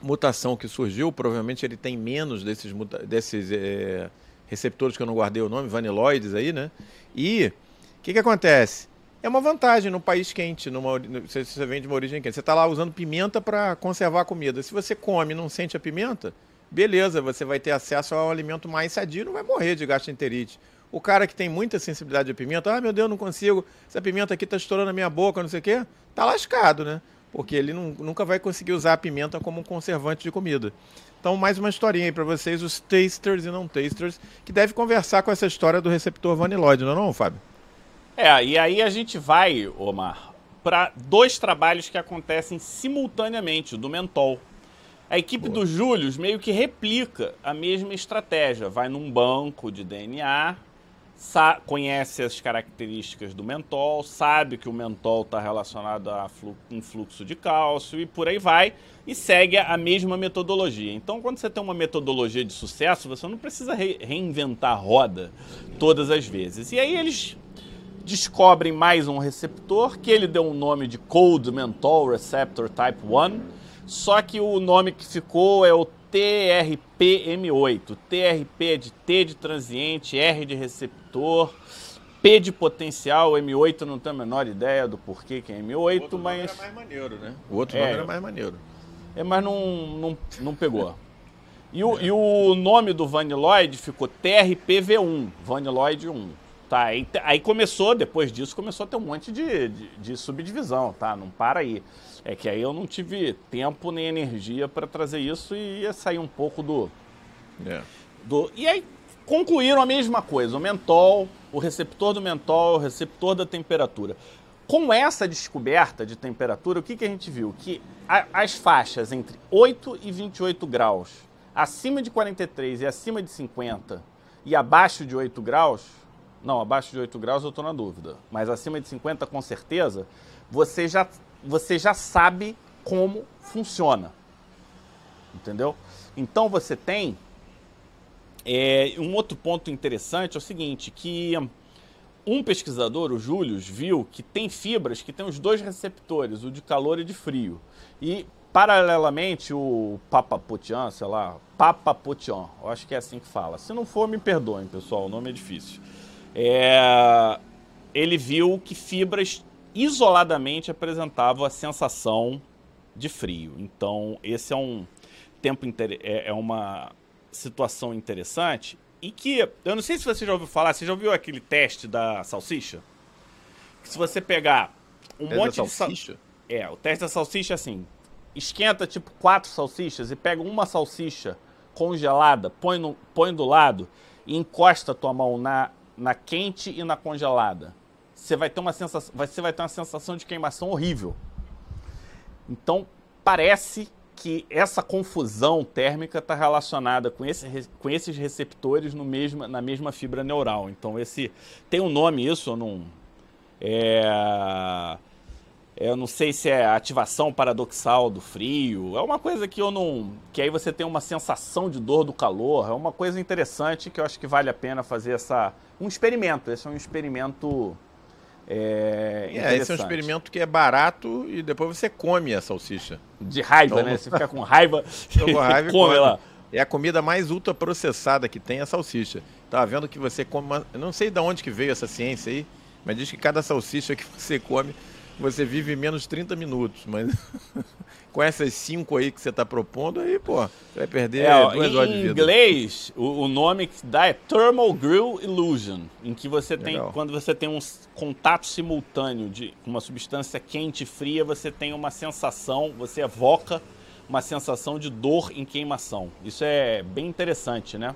mutação que surgiu, provavelmente ele tem menos desses, desses é, receptores que eu não guardei o nome, vaniloides aí, né? E o que, que acontece? É uma vantagem no país quente, numa, se você vem de uma origem quente. Você está lá usando pimenta para conservar a comida. Se você come e não sente a pimenta, beleza, você vai ter acesso ao alimento mais sadio não vai morrer de gastroenterite. O cara que tem muita sensibilidade à pimenta, ah, meu Deus, não consigo, essa pimenta aqui está estourando na minha boca, não sei o quê, tá lascado, né? porque ele não, nunca vai conseguir usar a pimenta como um conservante de comida. Então, mais uma historinha aí para vocês, os tasters e não tasters, que deve conversar com essa história do receptor vaniloide, não é não, Fábio? É, e aí a gente vai, Omar, para dois trabalhos que acontecem simultaneamente, do mentol. A equipe Boa. do Júlio meio que replica a mesma estratégia, vai num banco de DNA conhece as características do mentol, sabe que o mentol está relacionado a um fluxo de cálcio e por aí vai, e segue a mesma metodologia. Então, quando você tem uma metodologia de sucesso, você não precisa re reinventar a roda todas as vezes. E aí eles descobrem mais um receptor que ele deu um nome de Cold Mentol Receptor Type 1, só que o nome que ficou é o TRPM8. TRP é de T de transiente, R de receptor, P de potencial, M8 não tenho a menor ideia do porquê que é M8, o outro mas. Nome era mais maneiro, né? O outro é, nome era mais maneiro. É, mas não, não, não pegou. E o, e o nome do Vaniloid ficou TRPV1, Vaniloid 1. Tá, aí, aí, começou, depois disso, começou a ter um monte de, de, de subdivisão, tá? Não para aí. É que aí eu não tive tempo nem energia para trazer isso e ia sair um pouco do, é. do. E aí concluíram a mesma coisa: o mentol, o receptor do mentol, o receptor da temperatura. Com essa descoberta de temperatura, o que, que a gente viu? Que a, as faixas entre 8 e 28 graus, acima de 43 e acima de 50 e abaixo de 8 graus, Não, abaixo de 8 graus eu estou na dúvida. Mas acima de 50 com certeza, você já, você já sabe como funciona. Entendeu? Então você tem. É, um outro ponto interessante é o seguinte, que um pesquisador, o Júlio, viu que tem fibras que tem os dois receptores, o de calor e de frio. E Paralelamente, o Papa Potian, sei lá, Papa Potian, eu acho que é assim que fala. Se não for, me perdoem, pessoal, o nome é difícil. É... Ele viu que fibras isoladamente apresentavam a sensação de frio. Então, esse é um tempo é, é uma situação interessante e que eu não sei se você já ouviu falar, você já ouviu aquele teste da salsicha? Que se você pegar um É monte da de sal... salsicha? É, o teste da salsicha é assim: esquenta tipo quatro salsichas e pega uma salsicha congelada, põe, no, põe do lado e encosta a tua mão na, na quente e na congelada. Você vai ter uma sensação, você vai ter uma sensação de queimação horrível. Então parece que essa confusão térmica está relacionada com, esse, com esses receptores no mesma, na mesma fibra neural. Então esse tem um nome isso, eu não é eu não sei se é ativação paradoxal do frio. É uma coisa que eu não. Que aí você tem uma sensação de dor do calor. É uma coisa interessante que eu acho que vale a pena fazer essa. Um experimento. Esse é um experimento. É, É, esse é um experimento que é barato e depois você come a salsicha. De raiva, Então- né? Você fica com raiva, Tô com raiva e come come. lá. É a comida mais ultraprocessada que tem, a salsicha. Tava vendo que você come uma... Eu não sei de onde que veio essa ciência aí, mas diz que cada salsicha que você come, você vive menos 30 minutos. Mas com essas cinco aí que você tá propondo, aí, pô, você vai perder É, ó, duas horas de em vida. inglês, o, o nome que dá é Thermal Grill Illusion, em que você tem, Legal. quando você tem um contato simultâneo de uma substância quente e fria, você tem uma sensação, você evoca uma sensação de dor em queimação. Isso é bem interessante, né?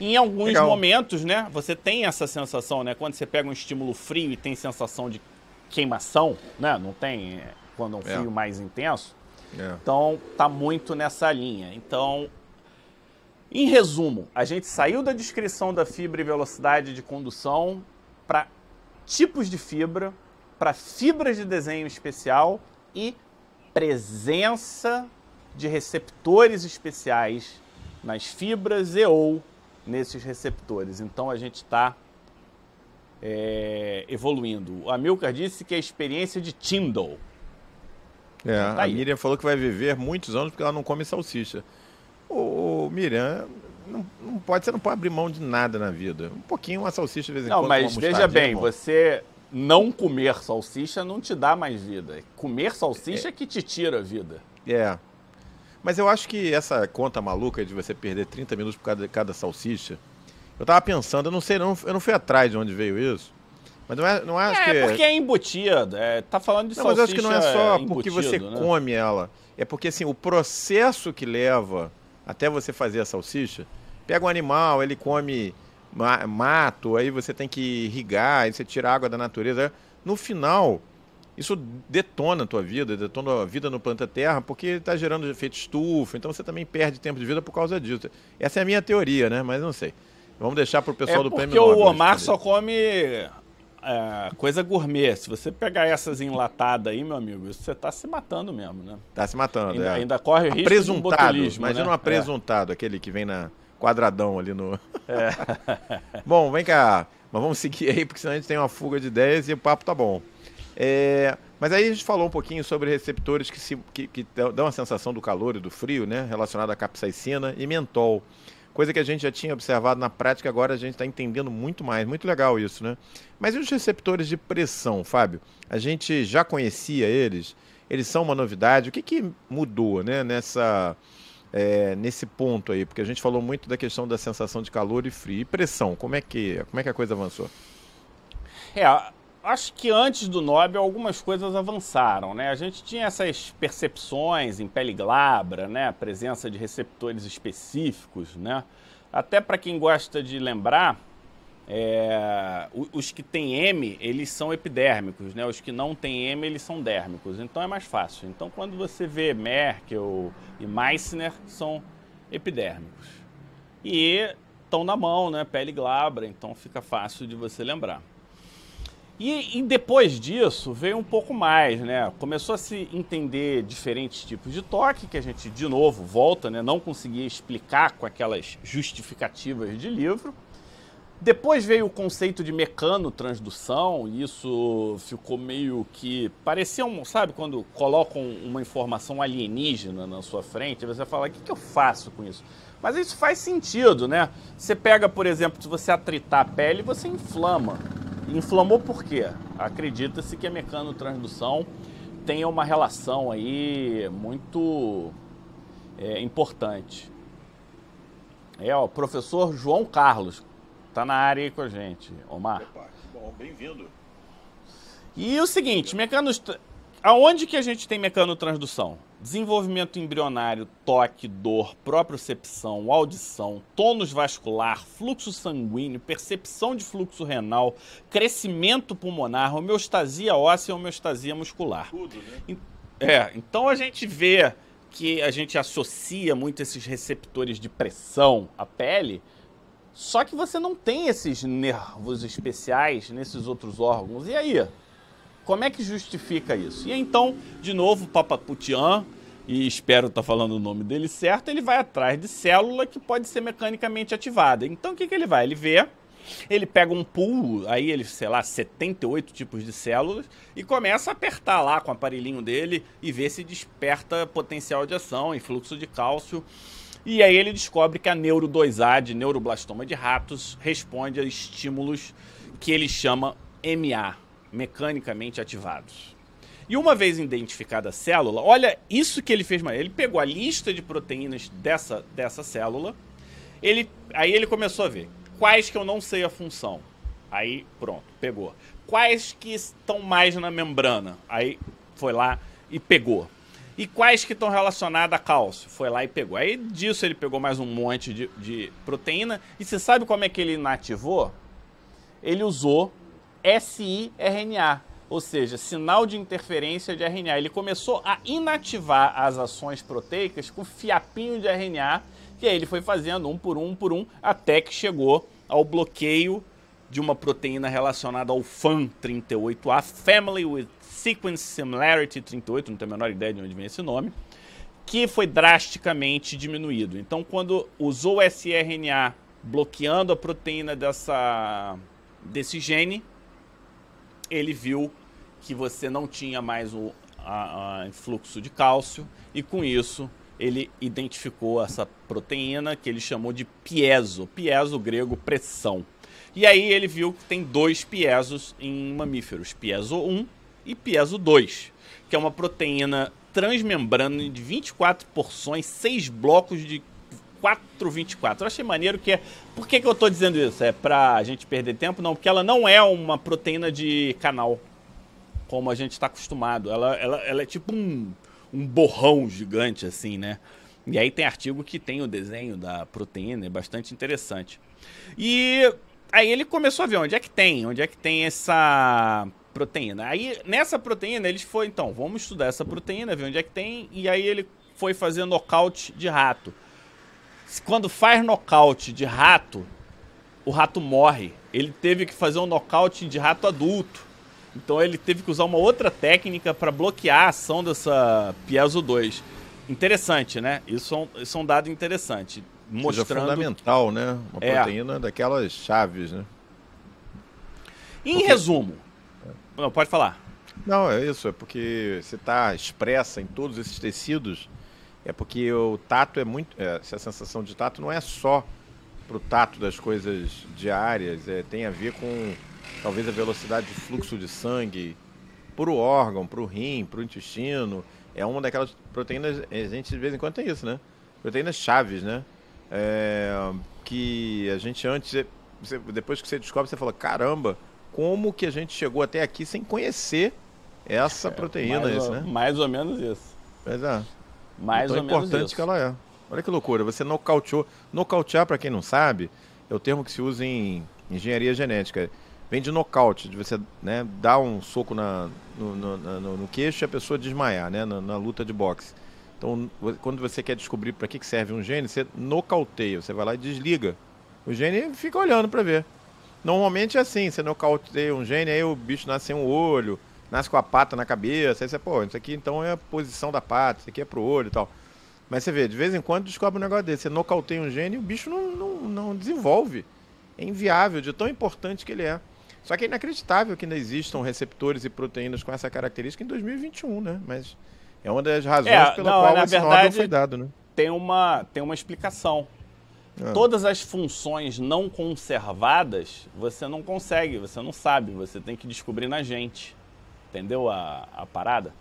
Em alguns Legal. momentos, né, você tem essa sensação, né? Quando você pega um estímulo frio e tem sensação de queimação, né? Não tem é, quando é um É. frio mais intenso. É. Então, tá muito nessa linha. Então, em resumo, a gente saiu da descrição da fibra e velocidade de condução para tipos de fibra, para fibras de desenho especial e presença de receptores especiais nas fibras e ou nesses receptores. Então, a gente está evoluindo. O Amilcar disse que é a experiência de Tyndall. É, Tá a. Miriam falou que vai viver muitos anos porque ela não come salsicha. Ô, Miriam, não, não pode, você não pode abrir mão de nada na vida. Um pouquinho, uma salsicha de vez em Não, quando. mas uma veja moscardinha, bem, você não comer salsicha não te dá mais vida. Comer salsicha é que te tira a vida. É. Mas eu acho que essa conta maluca de você perder 30 minutos por cada, cada salsicha, eu tava pensando, eu não sei, não, eu não fui atrás de onde veio isso. Mas não é, não acho É, que porque é embutida. É, tá falando de Não, mas salsicha eu acho que não é só embutido, porque você né? come ela. É porque assim, o processo que leva até você fazer a salsicha, pega um animal, ele come ma- mato, aí você tem que irrigar, aí você tira a água da natureza. No final, isso detona a tua vida, detona a vida no planeta Terra, porque está gerando efeito estufa, então você também perde tempo de vida por causa disso. Essa é a minha teoria, né? Mas não sei. Vamos deixar pro pessoal É do porque Prêmio Nobel. o Omar só come é, coisa gourmet. Se você pegar essas enlatadas aí, meu amigo, você tá se matando mesmo, né? Tá se matando, Ainda, é. ainda corre risco de um Apresuntado. botulismo, Imagina né? um apresuntado, aquele que vem na quadradão ali no. bom, vem cá. Mas vamos seguir aí, porque senão a gente tem uma fuga de ideias e o papo tá bom. É, Mas aí a gente falou um pouquinho sobre receptores que, se- que- que dão dão a sensação do calor e do frio, né? Relacionado à capsaicina e mentol. Coisa que a gente já tinha observado na prática, agora a gente está entendendo muito mais. Muito legal isso, né? Mas e os receptores de pressão, Fábio? A gente já conhecia eles? Eles são uma novidade? O que, que mudou né, nessa, é, nesse ponto aí? Porque a gente falou muito da questão da sensação de calor e frio. E pressão, como é que, como é que a coisa avançou? É, acho que antes do Nobel algumas coisas avançaram, né? A gente tinha essas percepções em pele glabra, né? A presença de receptores específicos, né? Até para quem gosta de lembrar, é, os que têm M, eles são epidérmicos, né? Os que não têm M, eles são dérmicos. Então é mais fácil. Então quando você vê Merkel e Meissner, são epidérmicos. E botão na mão, né? Pele glabra, então fica fácil de você lembrar. E, e, depois disso veio um pouco mais, né? Começou a se entender diferentes tipos de toque, que a gente de novo volta, né? Não conseguia explicar com aquelas justificativas de livro. Depois veio o conceito de mecanotransdução, e isso ficou meio que. Parecia um. Sabe, quando colocam uma informação alienígena na sua frente, você fala: o que, que eu faço com isso? Mas isso faz sentido, né? Você pega, por exemplo, se você atritar a pele, você inflama. Inflamou por quê? Acredita-se que a mecanotransdução tenha uma relação aí muito é, importante. É, o professor João Carlos tá na área aí com a gente, Omar. Opa, bom, bem-vindo. E o seguinte, mecanos... aonde que a gente tem mecanotransdução? Desenvolvimento embrionário, toque, dor, propriocepção, audição, tônus vascular, fluxo sanguíneo, percepção de fluxo renal, crescimento pulmonar, homeostasia óssea e homeostasia muscular. Tudo, né? É, então a gente vê que a gente associa muito esses receptores de pressão à pele, só que você não tem esses nervos especiais nesses outros órgãos. E aí? Como é que justifica isso? E então, de novo, Papaputian, e espero estar tá falando o nome dele certo, ele vai atrás de célula que pode ser mecanicamente ativada. Então o que, que ele vai? Ele vê, ele pega um pool, aí ele, sei lá, 78 tipos de células, e começa a apertar lá com o aparelhinho dele e ver se desperta potencial de ação e fluxo de cálcio. E aí ele descobre que a neuro 2A de neuroblastoma de ratos responde a estímulos que ele chama MA, mecanicamente ativados. E uma vez identificada a célula, olha isso que ele fez, ele pegou a lista de proteínas dessa, dessa célula, ele, aí ele começou a ver quais que eu não sei a função. Aí pronto, pegou. Quais que estão mais na membrana? Aí foi lá e pegou. E quais que estão relacionadas a cálcio? Foi lá e pegou. Aí disso ele pegou mais um monte de, de proteína. E você sabe como é que ele inativou? Ele usou siRNA, ou seja, sinal de interferência de RNA. Ele começou a inativar as ações proteicas com fiapinho de RNA, e aí ele foi fazendo um por um, um por um, até que chegou ao bloqueio de uma proteína relacionada ao FAM38A, Family with Sequence Similarity 38, não tenho a menor ideia de onde vem esse nome, que foi drasticamente diminuído. Então, quando usou o sRNA bloqueando a proteína dessa, desse gene, ele viu que você não tinha mais o a, a fluxo de cálcio e com isso ele identificou essa proteína que ele chamou de piezo, piezo grego pressão. E aí ele viu que tem dois piesos em mamíferos, piezo 1 e piezo 2, que é uma proteína transmembrana de 24 porções, 6 blocos de 4,24. Eu achei maneiro que é. Por que, que eu estou dizendo isso? É para a gente perder tempo? Não, porque ela não é uma proteína de canal, como a gente está acostumado. Ela, ela, ela é tipo um, um borrão gigante, assim, né? E aí tem artigo que tem o desenho da proteína, é bastante interessante. E aí ele começou a ver onde é que tem, onde é que tem essa proteína. Aí nessa proteína eles foi, então, vamos estudar essa proteína, ver onde é que tem, e aí ele foi fazer nocaute de rato quando faz nocaute de rato, o rato morre. Ele teve que fazer um nocaute de rato adulto. Então ele teve que usar uma outra técnica para bloquear a ação dessa Piezo 2. Interessante, né? Isso é um, isso é um dado interessante. Mostrando... Seja fundamental, né? Uma é. proteína daquelas chaves, né? Em porque... resumo. Não, pode falar. Não, é isso. É porque você está expressa em todos esses tecidos é porque o tato é muito. É, essa sensação de tato não é só para o tato das coisas diárias, é, tem a ver com talvez a velocidade de fluxo de sangue para o órgão, para o rim, para o intestino. É uma daquelas proteínas, a gente de vez em quando tem isso, né? Proteínas chaves, né? É, que a gente antes, você, depois que você descobre, você fala: caramba, como que a gente chegou até aqui sem conhecer essa é, proteína? Mais, isso, ou, né? mais ou menos isso. Pois é. Mais tão ou menos importante isso. que ela é. Olha que loucura, você nocauteou. Nocautear, para quem não sabe, é o termo que se usa em engenharia genética. Vem de nocaute, de você né, dar um soco na, no, no, no, no queixo e a pessoa desmaiar, né, na, na, luta de boxe. Então, quando você quer descobrir para que serve um gene, você nocauteia, você vai lá e desliga O gene fica olhando para ver. Normalmente é assim, você nocauteia um gene, aí o bicho nasce sem um olho, nasce com a pata na cabeça, aí você, pô, isso aqui então é a posição da pata, isso aqui é pro olho e tal. Mas você vê, de vez em quando descobre um negócio desse, você nocauteia um gene e o bicho não, não, não desenvolve. É inviável, de tão importante que ele é. Só que é inacreditável que ainda existam receptores e proteínas com essa característica em 2021, né? Mas é uma das razões é, pela não, qual esse verdade, Nobel foi dado, né? Tem uma, tem uma explicação. Ah. Todas as funções não conservadas, você não consegue, você não sabe, você tem que descobrir na gente. Entendeu a, a parada?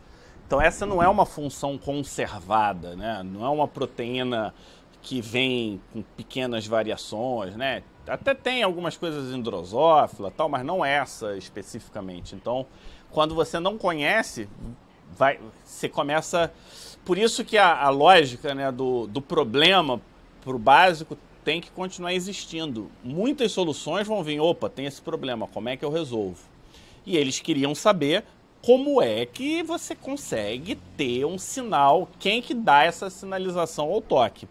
Então essa não é uma função conservada, né? Não é uma proteína que vem com pequenas variações, né? Até tem algumas coisas em drosófila, tal, mas não essa especificamente. Então, quando você não conhece, vai, você começa. Por isso que a, a lógica né, do, do problema para o básico tem que continuar existindo. Muitas soluções vão vir, opa, tem esse problema, como é que eu resolvo? E eles queriam saber como é que você consegue ter um sinal, quem que dá essa sinalização ao toque.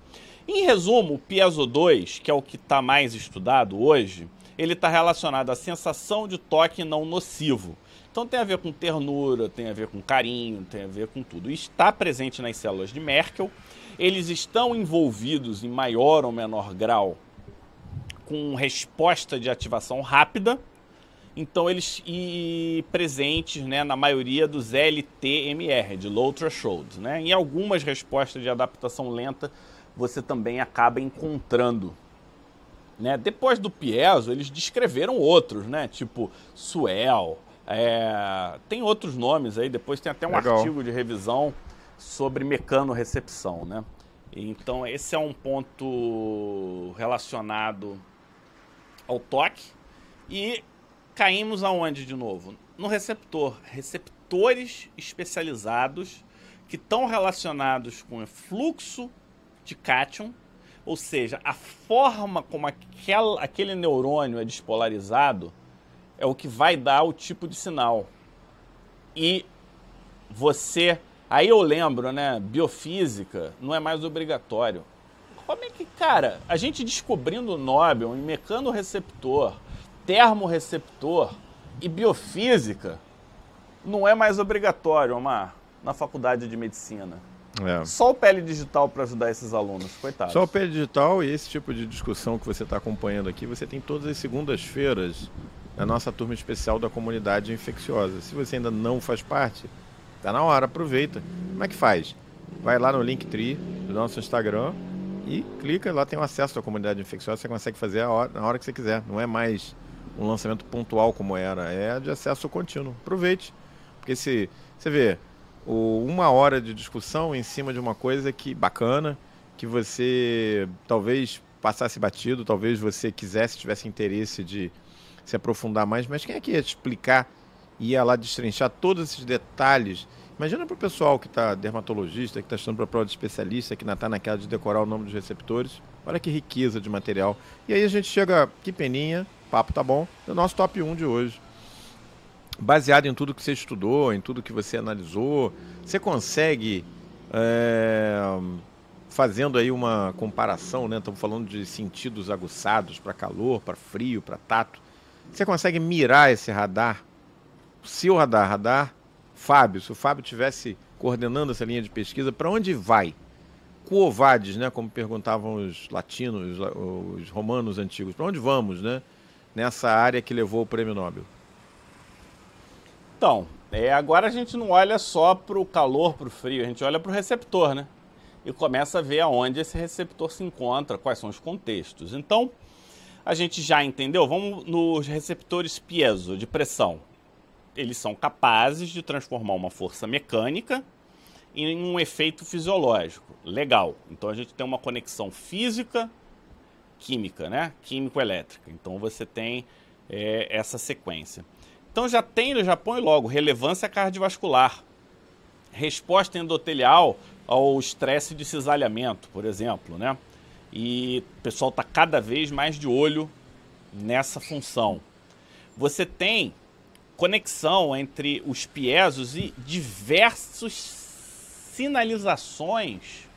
Em resumo, o piezo 2, que é o que está mais estudado hoje, ele está relacionado à sensação de toque não nocivo. Então tem a ver com ternura, tem a ver com carinho, tem a ver com tudo. Está presente nas células de Merkel. Eles estão envolvidos em maior ou menor grau com resposta de ativação rápida. Então eles e presentes né, na maioria dos LTMR, de Low Threshold. Né? Em algumas respostas de adaptação lenta, você também acaba encontrando. Né? Depois do piezo, eles descreveram outros, né? tipo Suel, é, tem outros nomes aí, depois tem até um Legal. artigo de revisão sobre mecanorrecepção, né? Então esse é um ponto relacionado ao toque e caímos aonde de novo? No receptor, receptores especializados que estão relacionados com o fluxo de cátion, ou seja, a forma como aquela, aquele neurônio é despolarizado é o que vai dar o tipo de sinal. E você. Aí eu lembro, né? Biofísica não é mais obrigatório. Como é que, cara, a gente descobrindo o Nobel em mecanorreceptor, termorreceptor e biofísica não é mais obrigatório, Omar, na faculdade de medicina. É. Só o pele digital para ajudar esses alunos, coitados. Só o pé digital e esse tipo de discussão que você está acompanhando aqui, você tem todas as segundas-feiras na nossa turma especial da comunidade infecciosa. Se você ainda não faz parte, tá na hora, aproveita. Como é que faz? Vai lá no Linktree do nosso Instagram e clica, lá tem o acesso à comunidade infecciosa, você consegue fazer a hora, na hora que você quiser. Não é mais um lançamento pontual como era, é de acesso contínuo. Aproveite, porque se você vê o, uma hora de discussão em cima de uma coisa que bacana, que você talvez passasse batido, talvez você quisesse, tivesse interesse de se aprofundar mais, mas quem é que ia te explicar, ia lá destrinchar todos esses detalhes? Imagina para o pessoal que está dermatologista, que está estudando para prova de especialista, que ainda está naquela de decorar o nome dos receptores. Olha que riqueza de material. E aí a gente chega, que peninha, papo tá bom, no nosso top 1 de hoje. Baseado em tudo que você estudou, em tudo que você analisou, você consegue, é, fazendo aí uma comparação, né? Estamos falando de sentidos aguçados para calor, para frio, para tato. Você consegue mirar esse radar? Se o radar, radar, Fábio, se o Fábio tivesse coordenando essa linha de pesquisa, para onde vai? Quovades, né? Como perguntavam os latinos, os romanos antigos. Para onde vamos, né? Nessa área que levou o prêmio Nobel. Então, é, agora a gente não olha só para o calor, para o frio, a gente olha para o receptor, né? E começa a ver aonde esse receptor se encontra, quais são os contextos. Então, a gente já entendeu? Vamos nos receptores piezo, de pressão. Eles são capazes de transformar uma força mecânica em um efeito fisiológico. Legal. Então a gente tem uma conexão física, química, né? Químico-elétrica. Então você tem é, essa sequência. Então já tem no Japão e logo relevância cardiovascular, resposta endotelial ao estresse de cisalhamento, por exemplo, né? E o pessoal está cada vez mais de olho nessa função. Você tem conexão entre os piesos e diversas sinalizações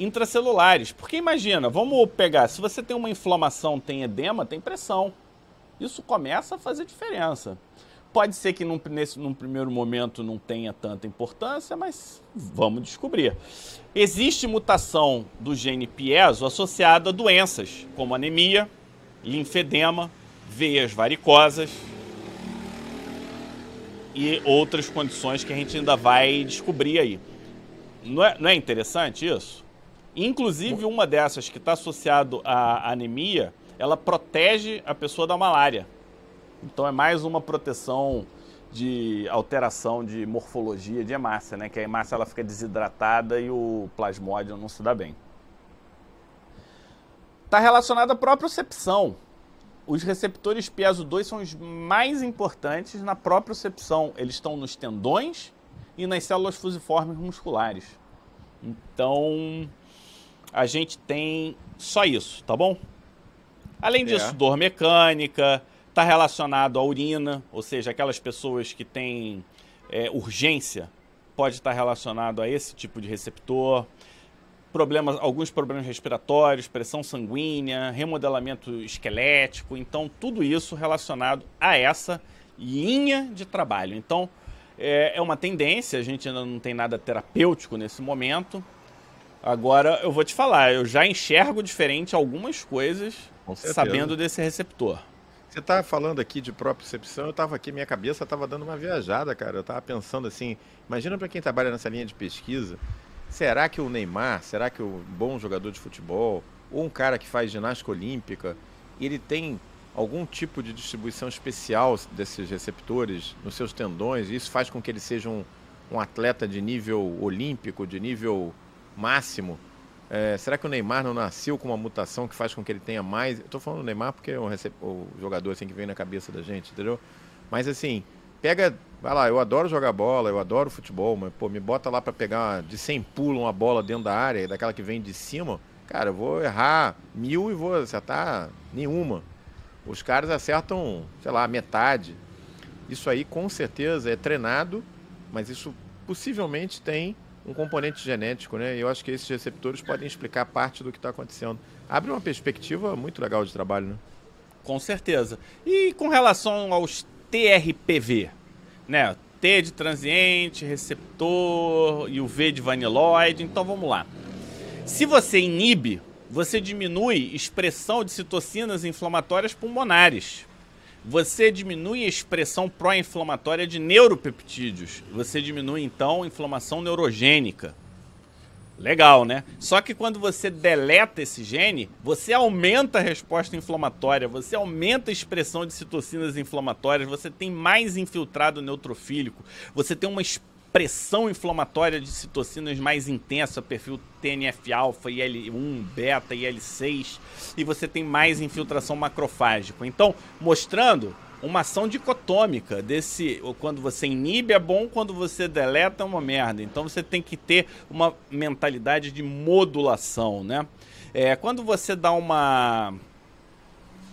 intracelulares. Porque imagina, vamos pegar, se você tem uma inflamação, tem edema, tem pressão. Isso começa a fazer diferença. Pode ser que num, nesse, num primeiro momento não tenha tanta importância, mas vamos descobrir. Existe mutação do gene piezo associada a doenças como anemia, linfedema, veias varicosas e outras condições que a gente ainda vai descobrir aí. Não é, não é interessante isso? Inclusive, uma dessas que está associado à anemia, ela protege a pessoa da malária. Então é mais uma proteção de alteração de morfologia de hemácia, né? Que a hemácia ela fica desidratada e o plasmódio não se dá bem. Está relacionado à propriocepção. Os receptores piezo 2 são os mais importantes na propriocepção. Eles estão nos tendões e nas células fusiformes musculares. Então, a gente tem só isso, tá bom? Além disso, é. dor mecânica, está relacionado à urina, ou seja, aquelas pessoas que têm é, urgência, pode estar relacionado a esse tipo de receptor. Problemas, alguns problemas respiratórios, pressão sanguínea, remodelamento esquelético, então tudo isso relacionado a essa linha de trabalho. Então é, é uma tendência, a gente ainda não tem nada terapêutico nesse momento. Agora eu vou te falar, eu já enxergo diferente algumas coisas sabendo desse receptor. Você está falando aqui de propriocepção, eu estava aqui, minha cabeça estava dando uma viajada, cara. Eu estava pensando assim, imagina para quem trabalha nessa linha de pesquisa, será que o Neymar, será que o bom jogador de futebol, ou um cara que faz ginástica olímpica, ele tem algum tipo de distribuição especial desses receptores nos seus tendões, e isso faz com que ele seja um, um atleta de nível olímpico, de nível máximo? É, será que o Neymar não nasceu com uma mutação que faz com que ele tenha mais? Eu tô falando do Neymar porque é um o jogador assim que vem na cabeça da gente, entendeu? Mas assim, pega, vai lá, eu adoro jogar bola, eu adoro futebol, mas pô, me bota lá para pegar de 100 pulos uma bola dentro da área, daquela que vem de cima, cara, eu vou errar mil e vou acertar nenhuma. Os caras acertam, sei lá, metade. Isso aí com certeza é treinado, mas isso possivelmente tem um componente genético, né? E eu acho que esses receptores podem explicar parte do que está acontecendo. Abre uma perspectiva muito legal de trabalho, né? Com certeza. E com relação aos TRPV, né? T de transiente, receptor e o V de vaniloide. Então vamos lá. Se você inibe, você diminui expressão de citocinas inflamatórias pulmonares você diminui a expressão pró-inflamatória de neuropeptídeos. Você diminui então a inflamação neurogênica. Legal, né? Só que quando você deleta esse gene, você aumenta a resposta inflamatória, você aumenta a expressão de citocinas inflamatórias, você tem mais infiltrado neutrofílico, você tem uma pressão inflamatória de citocinas mais intensa, perfil TNF-alfa, IL-1, beta, IL-6, e você tem mais infiltração macrofágica. Então, mostrando uma ação dicotômica desse, quando você inibe é bom, quando você deleta é uma merda. Então você tem que ter uma mentalidade de modulação, né? É, quando você dá uma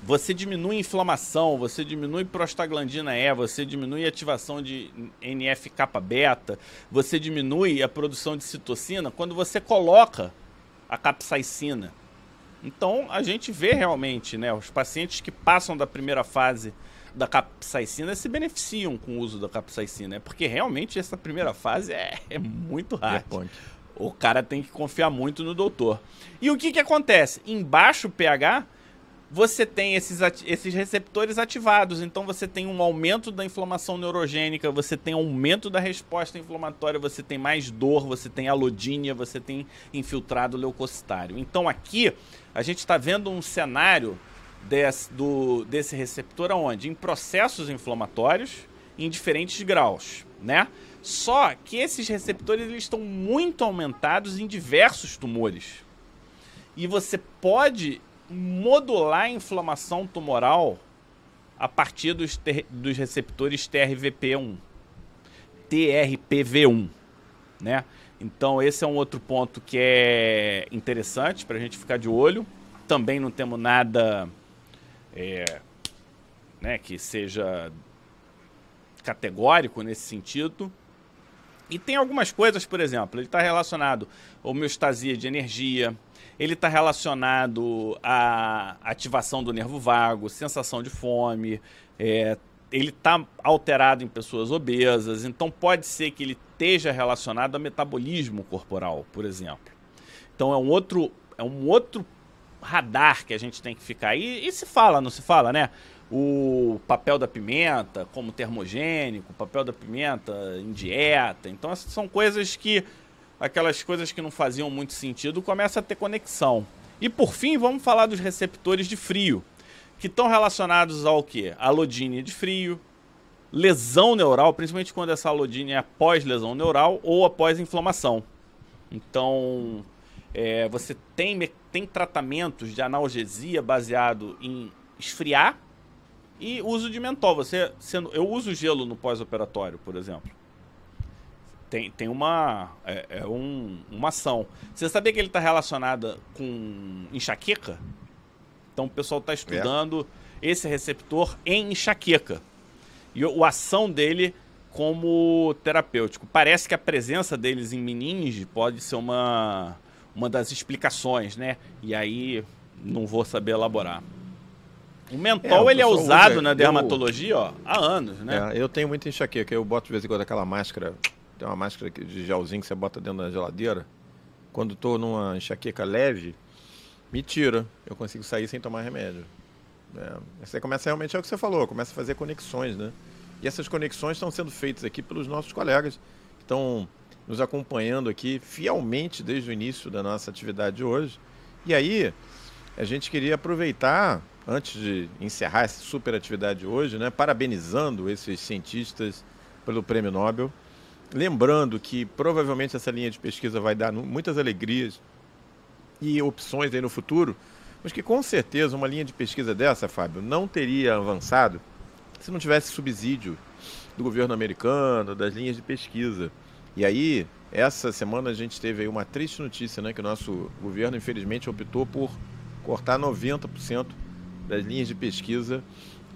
você diminui inflamação, você diminui prostaglandina E, você diminui a ativação de NF-kappa beta, você diminui a produção de citocina quando você coloca a capsaicina. Então a gente vê realmente, né, os pacientes que passam da primeira fase da capsaicina se beneficiam com o uso da capsaicina, é porque realmente essa primeira fase é, é muito hard. O cara tem que confiar muito no doutor. E o que, que acontece? Em baixo pH, você tem esses, esses receptores ativados, então você tem um aumento da inflamação neurogênica, você tem aumento da resposta inflamatória, você tem mais dor, você tem alodínia, você tem infiltrado leucocitário. Então aqui a gente está vendo um cenário desse, do, desse receptor aonde? Em processos inflamatórios em diferentes graus, né? Só que esses receptores eles estão muito aumentados em diversos tumores. E você pode modular a inflamação tumoral a partir dos, dos receptores TRVP1, TRPV1, né? Então esse é um outro ponto que é interessante para a gente ficar de olho. Também não temos nada é, né, que seja categórico nesse sentido. E tem algumas coisas, por exemplo, ele está relacionado à homeostasia de energia, ele está relacionado à ativação do nervo vago, sensação de fome, é, ele está alterado em pessoas obesas, então pode ser que ele esteja relacionado a metabolismo corporal, por exemplo. Então é um outro, é um outro radar que a gente tem que ficar. E, e se fala, não se fala, né? O papel da pimenta como termogênico, o papel da pimenta em dieta. Então essas são coisas que aquelas coisas que não faziam muito sentido começam a ter conexão. E por fim, vamos falar dos receptores de frio que estão relacionados ao que? Alodínia de frio, lesão neural, principalmente quando essa alodínia é após lesão neural ou após inflamação. Então, é, você tem, tem tratamentos de analgesia baseado em esfriar e uso de mentol. Você, sendo, eu uso gelo no pós-operatório, por exemplo. Tem, tem uma, é, é um, uma ação. Você sabia que ele está relacionado com enxaqueca? Então o pessoal está estudando é. esse receptor em enxaqueca. E a ação dele como terapêutico. Parece que a presença deles em meninge pode ser uma, uma das explicações, né? E aí não vou saber elaborar. O mentol é, o ele é usado usa, na dermatologia eu, ó, há anos, né? É, eu tenho muita enxaqueca. Eu boto de vez em quando aquela máscara, tem uma máscara de gelzinho que você bota dentro da geladeira. Quando estou numa enxaqueca leve, me tira. Eu consigo sair sem tomar remédio. É, você começa realmente, é o que você falou, começa a fazer conexões, né? E essas conexões estão sendo feitas aqui pelos nossos colegas que estão nos acompanhando aqui fielmente desde o início da nossa atividade de hoje. E aí, a gente queria aproveitar, antes de encerrar essa super atividade de hoje, né, parabenizando esses cientistas pelo Prêmio Nobel, lembrando que provavelmente essa linha de pesquisa vai dar muitas alegrias e opções aí no futuro, mas que com certeza uma linha de pesquisa dessa, Fábio, não teria avançado se não tivesse subsídio do governo americano, das linhas de pesquisa. E aí, essa semana a gente teve aí uma triste notícia, né, que o nosso governo infelizmente optou por cortar 90% das linhas de pesquisa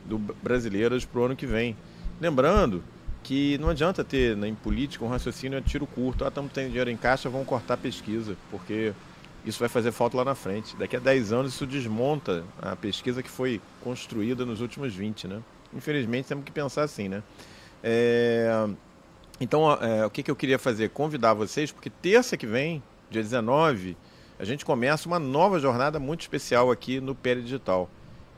do brasileiras para o ano que vem. Lembrando que não adianta ter né, em política um raciocínio a tiro curto, ah, estamos tendo dinheiro em caixa, vamos cortar a pesquisa, porque isso vai fazer falta lá na frente. Daqui a 10 anos isso desmonta a pesquisa que foi construída nos últimos 20, né? Infelizmente temos que pensar assim, né? É... Então, é, o que, que eu queria fazer? Convidar vocês, porque terça que vem, dia 19, a gente começa uma nova jornada muito especial aqui no Pele Digital,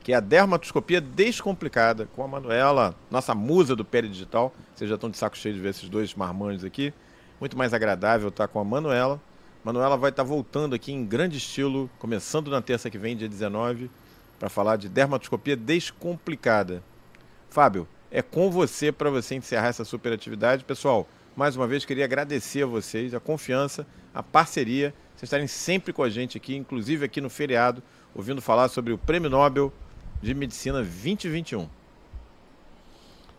que é a dermatoscopia descomplicada, com a Manuela, nossa musa do Pele Digital. Vocês já estão de saco cheio de ver esses dois marmanjos aqui. Muito mais agradável estar com a Manuela Manuela vai estar voltando aqui em grande estilo, começando na terça que vem, dia 19, para falar de dermatoscopia descomplicada. Fábio, é com você para você encerrar essa super atividade. Pessoal, mais uma vez queria agradecer a vocês a confiança, a parceria, vocês estarem sempre com a gente aqui, inclusive aqui no feriado, ouvindo falar sobre o Prêmio Nobel de Medicina 2021.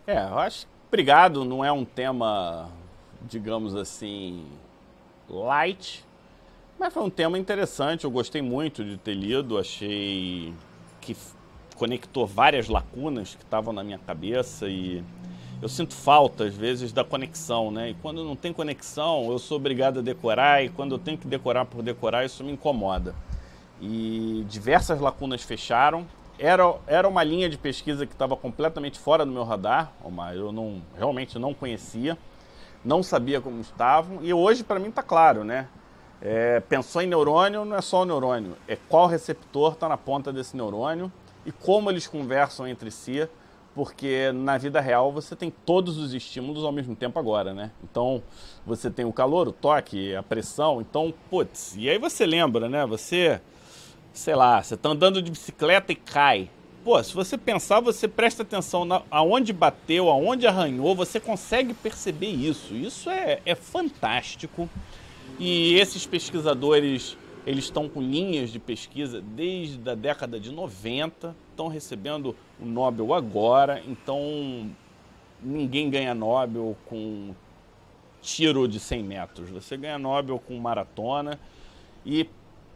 É, eu acho. Obrigado, não é um tema, digamos assim, light, mas foi um tema interessante, eu gostei muito de ter lido, achei que conectou várias lacunas que estavam na minha cabeça e eu sinto falta às vezes da conexão, né? E quando não tem conexão, eu sou obrigado a decorar e quando eu tenho que decorar por decorar, isso me incomoda. E diversas lacunas fecharam. Era, era uma linha de pesquisa que estava completamente fora do meu radar, mas eu não realmente não conhecia, não sabia como estavam e hoje para mim está claro, né? É, pensou em neurônio, não é só o neurônio, é qual receptor está na ponta desse neurônio e como eles conversam entre si, porque na vida real você tem todos os estímulos ao mesmo tempo agora, né? Então você tem o calor, o toque, a pressão, então, putz, e aí você lembra, né? Você, sei lá, você está andando de bicicleta e cai. Pô, se você pensar, você presta atenção na, aonde bateu, aonde arranhou, você consegue perceber isso. Isso é, é fantástico. E esses pesquisadores, eles estão com linhas de pesquisa desde a década de 90, estão recebendo o Nobel agora, então ninguém ganha Nobel com tiro de 100 metros, você ganha Nobel com maratona e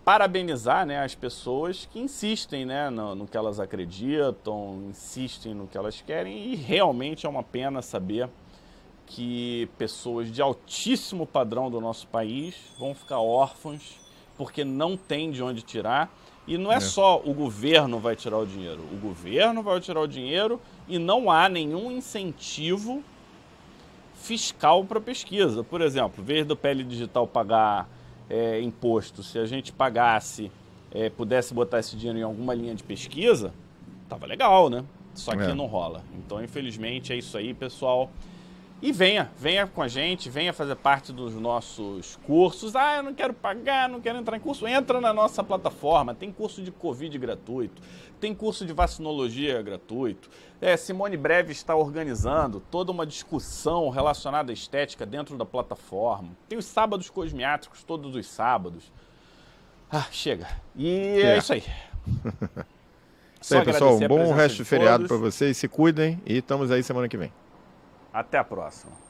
parabenizar né, as pessoas que insistem né, no, no que elas acreditam, insistem no que elas querem e realmente é uma pena saber que pessoas de altíssimo padrão do nosso país vão ficar órfãos porque não tem de onde tirar. E não é, é, só o governo vai tirar o dinheiro. O governo vai tirar o dinheiro e não há nenhum incentivo fiscal para pesquisa. Por exemplo, em vez do PL Digital pagar é, imposto, se a gente pagasse, é, pudesse botar esse dinheiro em alguma linha de pesquisa, tava legal, né? Só que é. não rola. Então, infelizmente, é isso aí, pessoal. E venha, venha com a gente, venha fazer parte dos nossos cursos. Ah, eu não quero pagar, não quero entrar em curso. Entra na nossa plataforma. Tem curso de Covid gratuito, tem curso de vacinologia gratuito. É, Simone Breve está organizando toda uma discussão relacionada à estética dentro da plataforma. Tem os sábados cosmiátricos todos os sábados. Ah, chega. E é, é isso aí. isso aí, pessoal. Um bom resto de feriado para vocês. Se cuidem e estamos aí semana que vem. Até a próxima.